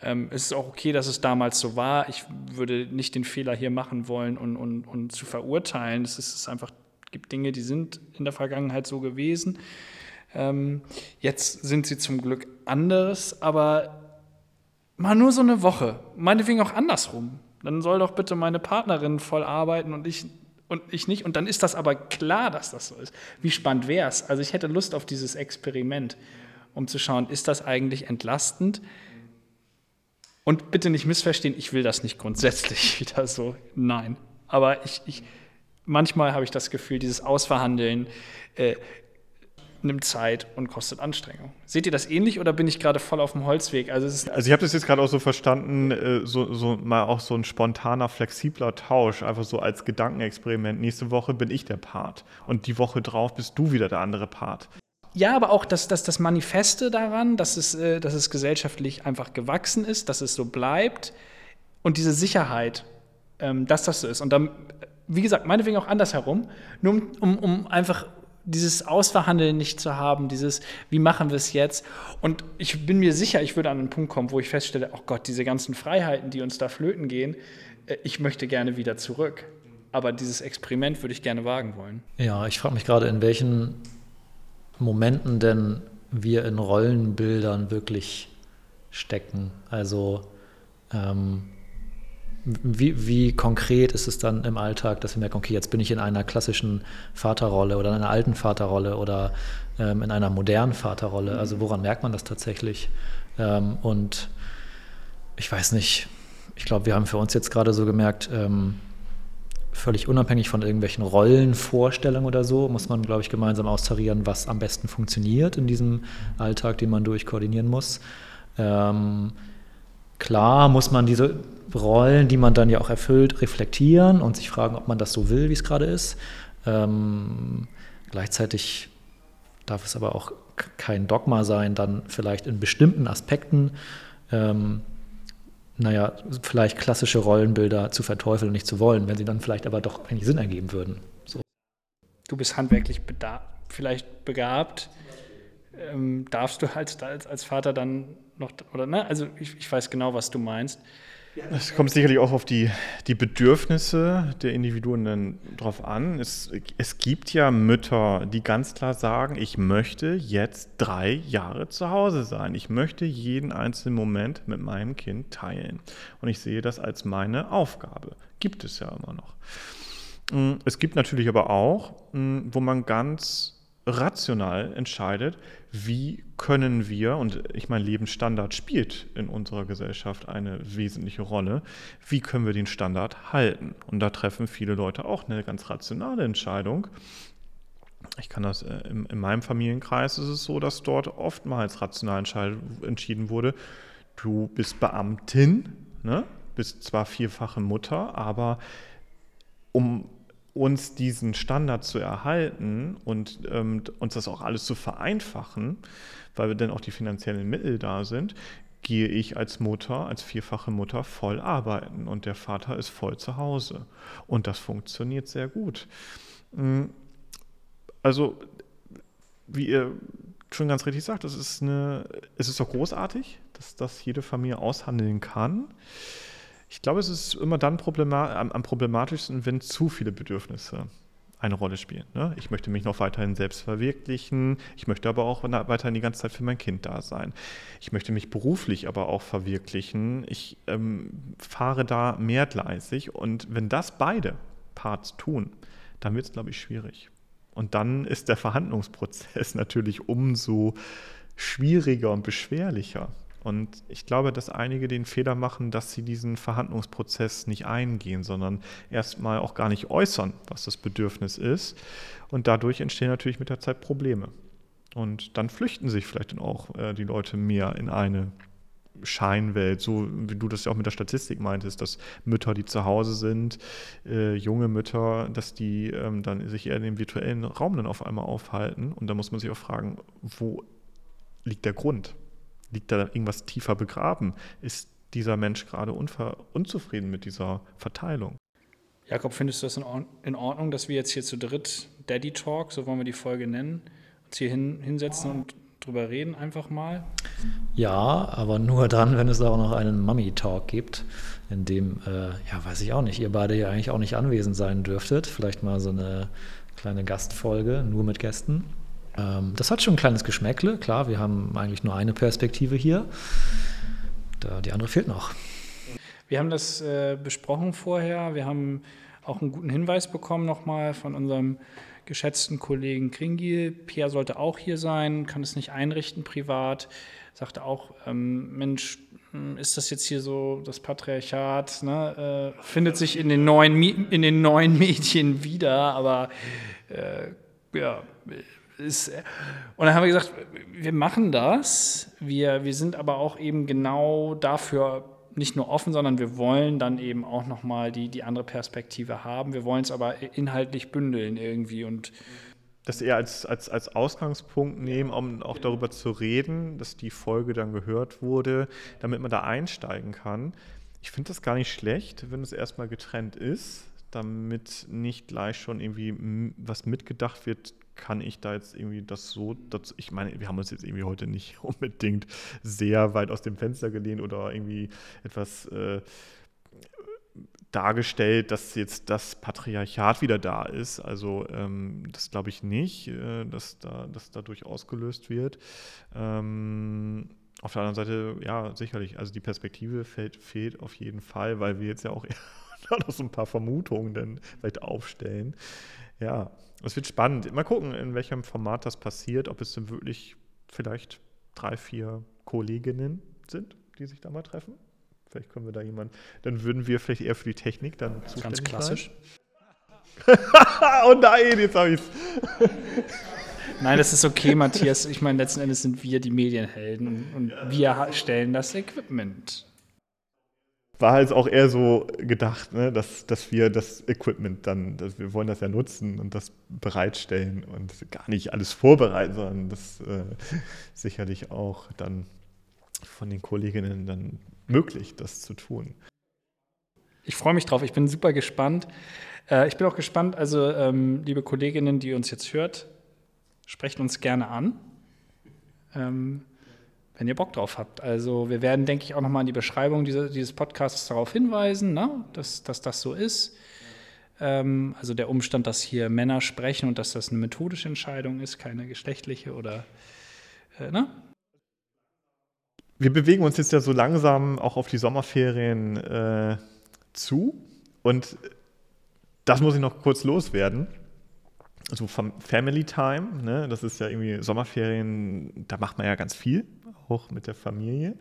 Ähm, es ist auch okay, dass es damals so war. Ich würde nicht den Fehler hier machen wollen und, und, und zu verurteilen. Es ist einfach, gibt Dinge, die sind in der Vergangenheit so gewesen. Ähm, jetzt sind sie zum Glück anders, aber mal nur so eine Woche, meinetwegen auch andersrum. Dann soll doch bitte meine Partnerin voll arbeiten und ich und ich nicht. Und dann ist das aber klar, dass das so ist. Wie spannend wäre es? Also ich hätte Lust auf dieses Experiment, um zu schauen, ist das eigentlich entlastend? Und bitte nicht missverstehen, ich will das nicht grundsätzlich wieder so. Nein. Aber ich, ich manchmal habe ich das Gefühl, dieses Ausverhandeln, äh, nimmt Zeit und kostet Anstrengung. Seht ihr das ähnlich oder bin ich gerade voll auf dem Holzweg? Also, also ich habe das jetzt gerade auch so verstanden, äh, so, so mal auch so ein spontaner, flexibler Tausch, einfach so als Gedankenexperiment. Nächste Woche bin ich der Part und die Woche drauf bist du wieder der andere Part. Ja, aber auch das, das, das Manifeste daran, dass es, äh, dass es gesellschaftlich einfach gewachsen ist, dass es so bleibt und diese Sicherheit, ähm, dass das so ist. Und dann, wie gesagt, meinetwegen auch andersherum, nur um, um, um einfach dieses Ausverhandeln nicht zu haben, dieses, wie machen wir es jetzt? Und ich bin mir sicher, ich würde an einen Punkt kommen, wo ich feststelle, oh Gott, diese ganzen Freiheiten, die uns da flöten gehen, äh, ich möchte gerne wieder zurück. Aber dieses Experiment würde ich gerne wagen wollen. Ja, ich frage mich gerade, in welchen Momenten denn wir in Rollenbildern wirklich stecken. Also ähm, wie, wie, konkret ist es dann im Alltag, dass wir merken, okay, jetzt bin ich in einer klassischen Vaterrolle oder in einer alten Vaterrolle oder ähm, in einer modernen Vaterrolle? Also woran merkt man das tatsächlich? Ähm, und ich weiß nicht, ich glaube, wir haben für uns jetzt gerade so gemerkt, ähm, völlig unabhängig von irgendwelchen Rollenvorstellungen oder so, muss man, glaube ich, gemeinsam austarieren, was am besten funktioniert in diesem Alltag, den man durchkoordinieren muss. Ähm, klar muss man diese Rollen, die man dann ja auch erfüllt, reflektieren und sich fragen, ob man das so will, wie es gerade ist. Ähm, gleichzeitig darf es aber auch kein Dogma sein, dann vielleicht in bestimmten Aspekten, ähm, naja, vielleicht klassische Rollenbilder zu verteufeln und nicht zu wollen, wenn sie dann vielleicht aber doch eigentlich Sinn ergeben würden. So. Du bist handwerklich vielleicht begabt. Ähm, darfst du halt als, als Vater dann noch, oder ne? Also ich, ich weiß genau, was du meinst. Es kommt sicherlich auch auf die, die Bedürfnisse der Individuen dann drauf an. Es, es gibt ja Mütter, die ganz klar sagen, ich möchte jetzt drei Jahre zu Hause sein. Ich möchte jeden einzelnen Moment mit meinem Kind teilen. Und ich sehe das als meine Aufgabe. Gibt es ja immer noch. Mm, es gibt natürlich aber auch, mm, wo man ganz rational entscheidet, wie können wir, und ich meine, Lebensstandard spielt in unserer Gesellschaft eine wesentliche Rolle, wie können wir den Standard halten? Und da treffen viele Leute auch eine ganz rationale Entscheidung. Ich kann das, äh, in, in meinem Familienkreis ist es so, dass dort oftmals rational entschieden wurde, du bist Beamtin, ne? bist zwar vierfache Mutter, aber um uns diesen Standard zu erhalten und ähm, uns das auch alles zu vereinfachen, weil wir dann auch die finanziellen Mittel da sind, gehe ich als Mutter, als vierfache Mutter voll arbeiten und der Vater ist voll zu Hause. Und das funktioniert sehr gut. Mm, also, wie ihr schon ganz richtig sagt, es ist, eine, es ist doch großartig, dass das jede Familie aushandeln kann. Ich glaube, es ist immer dann am, am, problematischsten, wenn zu viele Bedürfnisse eine Rolle spielen. Ne? Ich möchte mich noch weiterhin selbst verwirklichen. Ich möchte aber auch weiterhin die ganze Zeit für mein Kind da sein. Ich möchte mich beruflich aber auch verwirklichen. Ich ähm, fahre da mehrgleisig. Und wenn das beide Parts tun, dann wird es, glaube ich, schwierig. Und dann ist der Verhandlungsprozess natürlich umso schwieriger und beschwerlicher. Und ich glaube, dass einige den Fehler machen, dass sie diesen Verhandlungsprozess nicht eingehen, sondern erstmal auch gar nicht äußern, was das Bedürfnis ist. Und dadurch entstehen natürlich mit der Zeit Probleme. Und dann flüchten sich vielleicht dann auch äh, die Leute mehr in eine Scheinwelt, so wie du das ja auch mit der Statistik meintest, dass Mütter, die zu Hause sind, äh, junge Mütter, dass die ähm, dann sich eher in dem virtuellen Raum dann auf einmal aufhalten. Und da muss man sich auch fragen, wo liegt der Grund? Liegt da irgendwas tiefer begraben? Ist dieser Mensch gerade unzufrieden mit dieser Verteilung? Jakob, findest du das in Ordnung, dass wir jetzt hier zu dritt Daddy Talk, so wollen wir die Folge nennen, uns hier hin, hinsetzen und drüber reden einfach mal? Ja, aber nur dann, wenn es auch noch einen Mummy Talk gibt, in dem, äh, ja, weiß ich auch nicht, ihr beide ja eigentlich auch nicht anwesend sein dürftet. Vielleicht mal so eine kleine Gastfolge, nur mit Gästen. Ähm, das hat schon ein kleines Geschmäckle. Klar, wir haben eigentlich nur eine Perspektive hier. Die andere fehlt noch. Wir haben das äh, besprochen vorher. Wir haben auch einen guten Hinweis bekommen nochmal von unserem geschätzten Kollegen Kringil. Pierre sollte auch hier sein, kann es nicht einrichten privat. Sagte auch, ähm, Mensch, hm, ist das jetzt hier so das Patriarchat? Ne? Äh, findet sich in den neuen, in den neuen Medien wieder, aber äh, ja, ist, und dann haben wir gesagt, wir machen das. Wir, wir sind aber auch eben genau dafür nicht nur offen, sondern wir wollen dann eben auch nochmal die, die andere Perspektive haben. Wir wollen es aber inhaltlich bündeln irgendwie und das eher als, als, als Ausgangspunkt nehmen, um auch darüber zu reden, dass die Folge dann gehört wurde, damit man da einsteigen kann. Ich finde das gar nicht schlecht, wenn es erstmal getrennt ist, damit nicht gleich schon irgendwie was mitgedacht wird, kann ich da jetzt irgendwie das so, dazu, ich meine, wir haben uns jetzt irgendwie heute nicht unbedingt sehr weit aus dem Fenster gelehnt oder irgendwie etwas äh, dargestellt, dass jetzt das Patriarchat wieder da ist. Also ähm, das glaube ich nicht, äh, dass, da, dass dadurch ausgelöst wird. Ähm, auf der anderen Seite, ja, sicherlich, also die Perspektive fehlt, fehlt auf jeden Fall, weil wir jetzt ja auch noch so ein paar Vermutungen dann vielleicht aufstellen. Ja, es wird spannend. Mal gucken, in welchem Format das passiert, ob es denn wirklich vielleicht drei, vier Kolleginnen sind, die sich da mal treffen. Vielleicht können wir da jemanden, dann würden wir vielleicht eher für die Technik dann zuständig Ganz klassisch. oh nein, jetzt habe ich es. Nein, das ist okay, Matthias. Ich meine, letzten Endes sind wir die Medienhelden und wir stellen das Equipment war halt auch eher so gedacht, ne, dass, dass wir das Equipment dann, dass wir wollen das ja nutzen und das bereitstellen und gar nicht alles vorbereiten, sondern das äh, sicherlich auch dann von den Kolleginnen dann möglich, das zu tun. Ich freue mich drauf, ich bin super gespannt. Äh, ich bin auch gespannt, also ähm, liebe Kolleginnen, die uns jetzt hört, sprecht uns gerne an. Ähm, wenn ihr Bock drauf habt. Also wir werden, denke ich, auch nochmal in die Beschreibung dieser, dieses Podcasts darauf hinweisen, ne? dass, dass das so ist. Ähm, also der Umstand, dass hier Männer sprechen und dass das eine methodische Entscheidung ist, keine geschlechtliche oder äh, ne? Wir bewegen uns jetzt ja so langsam auch auf die Sommerferien äh, zu und das muss ich noch kurz loswerden. Also Family Time, ne? das ist ja irgendwie Sommerferien, da macht man ja ganz viel, auch mit der Familie.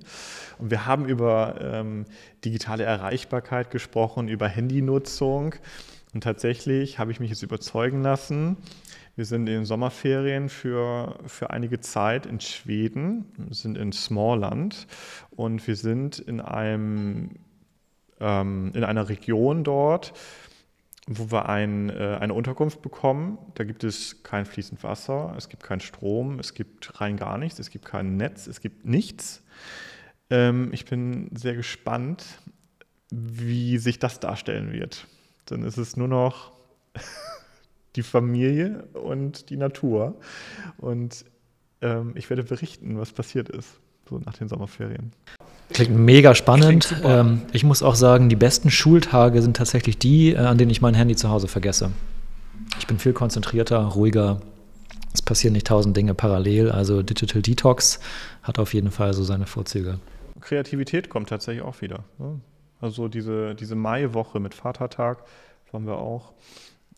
Und wir haben über ähm, digitale Erreichbarkeit gesprochen, über Handynutzung. Und tatsächlich habe ich mich jetzt überzeugen lassen, wir sind in den Sommerferien für, für einige Zeit in Schweden, sind in Smallland und wir sind in, einem, ähm, in einer Region dort, wo wir ein, äh, eine Unterkunft bekommen. Da gibt es kein fließend Wasser, es gibt keinen Strom, es gibt rein gar nichts, es gibt kein Netz, es gibt nichts. Ähm, ich bin sehr gespannt, wie sich das darstellen wird. Dann ist es nur noch die Familie und die Natur. Und ähm, ich werde berichten, was passiert ist, so nach den Sommerferien. Klingt mega spannend. Klingt ähm, ich muss auch sagen, die besten Schultage sind tatsächlich die, äh, an denen ich mein Handy zu Hause vergesse. Ich bin viel konzentrierter, ruhiger. Es passieren nicht tausend Dinge parallel. Also Digital Detox hat auf jeden Fall so seine Vorzüge. Kreativität kommt tatsächlich auch wieder. Ne? Also diese, diese Maiwoche mit Vatertag waren wir auch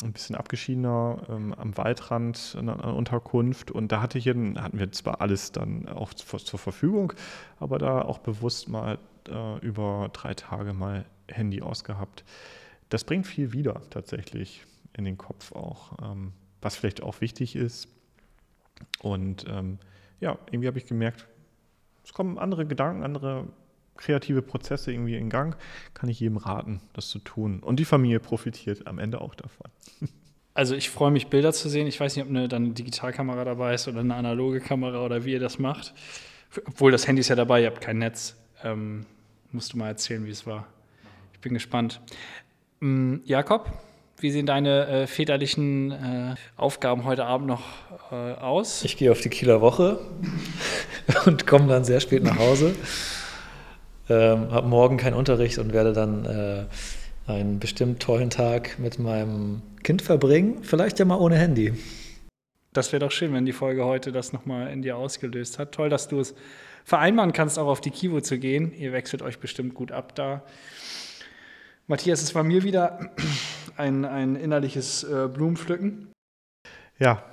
ein bisschen abgeschiedener ähm, am Waldrand in einer Unterkunft. Und da hatte ich, hatten wir zwar alles dann auch zur Verfügung, aber da auch bewusst mal äh, über drei Tage mal Handy ausgehabt. Das bringt viel wieder tatsächlich in den Kopf auch, ähm, was vielleicht auch wichtig ist. Und ähm, ja, irgendwie habe ich gemerkt, es kommen andere Gedanken, andere kreative Prozesse irgendwie in Gang, kann ich jedem raten, das zu tun. Und die Familie profitiert am Ende auch davon. Also ich freue mich, Bilder zu sehen. Ich weiß nicht, ob eine, dann eine Digitalkamera dabei ist oder eine analoge Kamera oder wie ihr das macht. Obwohl das Handy ist ja dabei, ihr habt kein Netz. Ähm, musst du mal erzählen, wie es war. Ich bin gespannt. Ähm, Jakob, wie sehen deine äh, väterlichen äh, Aufgaben heute Abend noch äh, aus? Ich gehe auf die Kieler Woche und komme dann sehr spät nach Hause. Ähm, habe morgen keinen Unterricht und werde dann äh, einen bestimmt tollen Tag mit meinem Kind verbringen. Vielleicht ja mal ohne Handy. Das wäre doch schön, wenn die Folge heute das nochmal in dir ausgelöst hat. Toll, dass du es vereinbaren kannst, auch auf die Kivo zu gehen. Ihr wechselt euch bestimmt gut ab da. Matthias, es war mir wieder ein, ein innerliches äh, Blumenpflücken. Ja,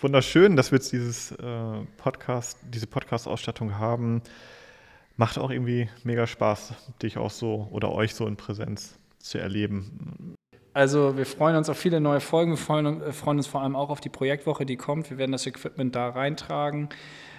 wunderschön, dass wir jetzt dieses äh, Podcast, diese Podcast-Ausstattung haben. Macht auch irgendwie mega Spaß, dich auch so oder euch so in Präsenz zu erleben. Also wir freuen uns auf viele neue Folgen. Wir freuen, äh, freuen, uns vor allem auch auf die Projektwoche, die kommt. Wir werden das Equipment da reintragen.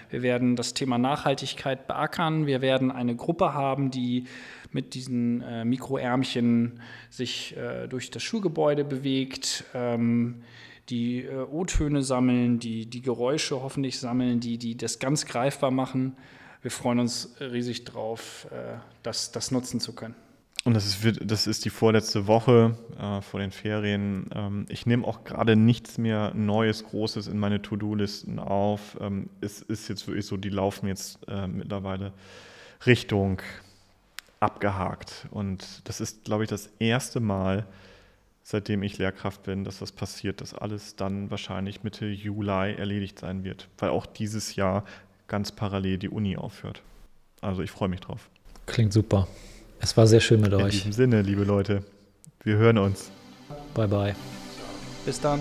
Wir werden das Thema Nachhaltigkeit beackern. Wir werden eine Gruppe haben, die mit diesen äh, Mikroärmchen sich äh, durch das Schulgebäude bewegt, ähm, die äh, O-Töne sammeln, die die Geräusche hoffentlich sammeln, die, die das ganz greifbar machen wir freuen uns riesig drauf, äh, das, das nutzen zu können. Und das ist, das ist die vorletzte Woche äh, vor den Ferien. Ähm, ich nehme auch gerade nichts mehr Neues, Großes in meine To-Do-Listen auf. Ähm, es ist jetzt wirklich so, die laufen jetzt äh, mittlerweile Richtung abgehakt. Und das ist, glaube ich, das erste Mal, seitdem ich Lehrkraft bin, dass das passiert, dass alles dann wahrscheinlich Mitte Juli erledigt sein wird. Weil auch dieses Jahr ganz parallel die Uni aufhört. Also ich freue mich drauf. Klingt super. Es war sehr schön mit In euch. In diesem Sinne, liebe Leute, wir hören uns. Bye bye. Bis dann.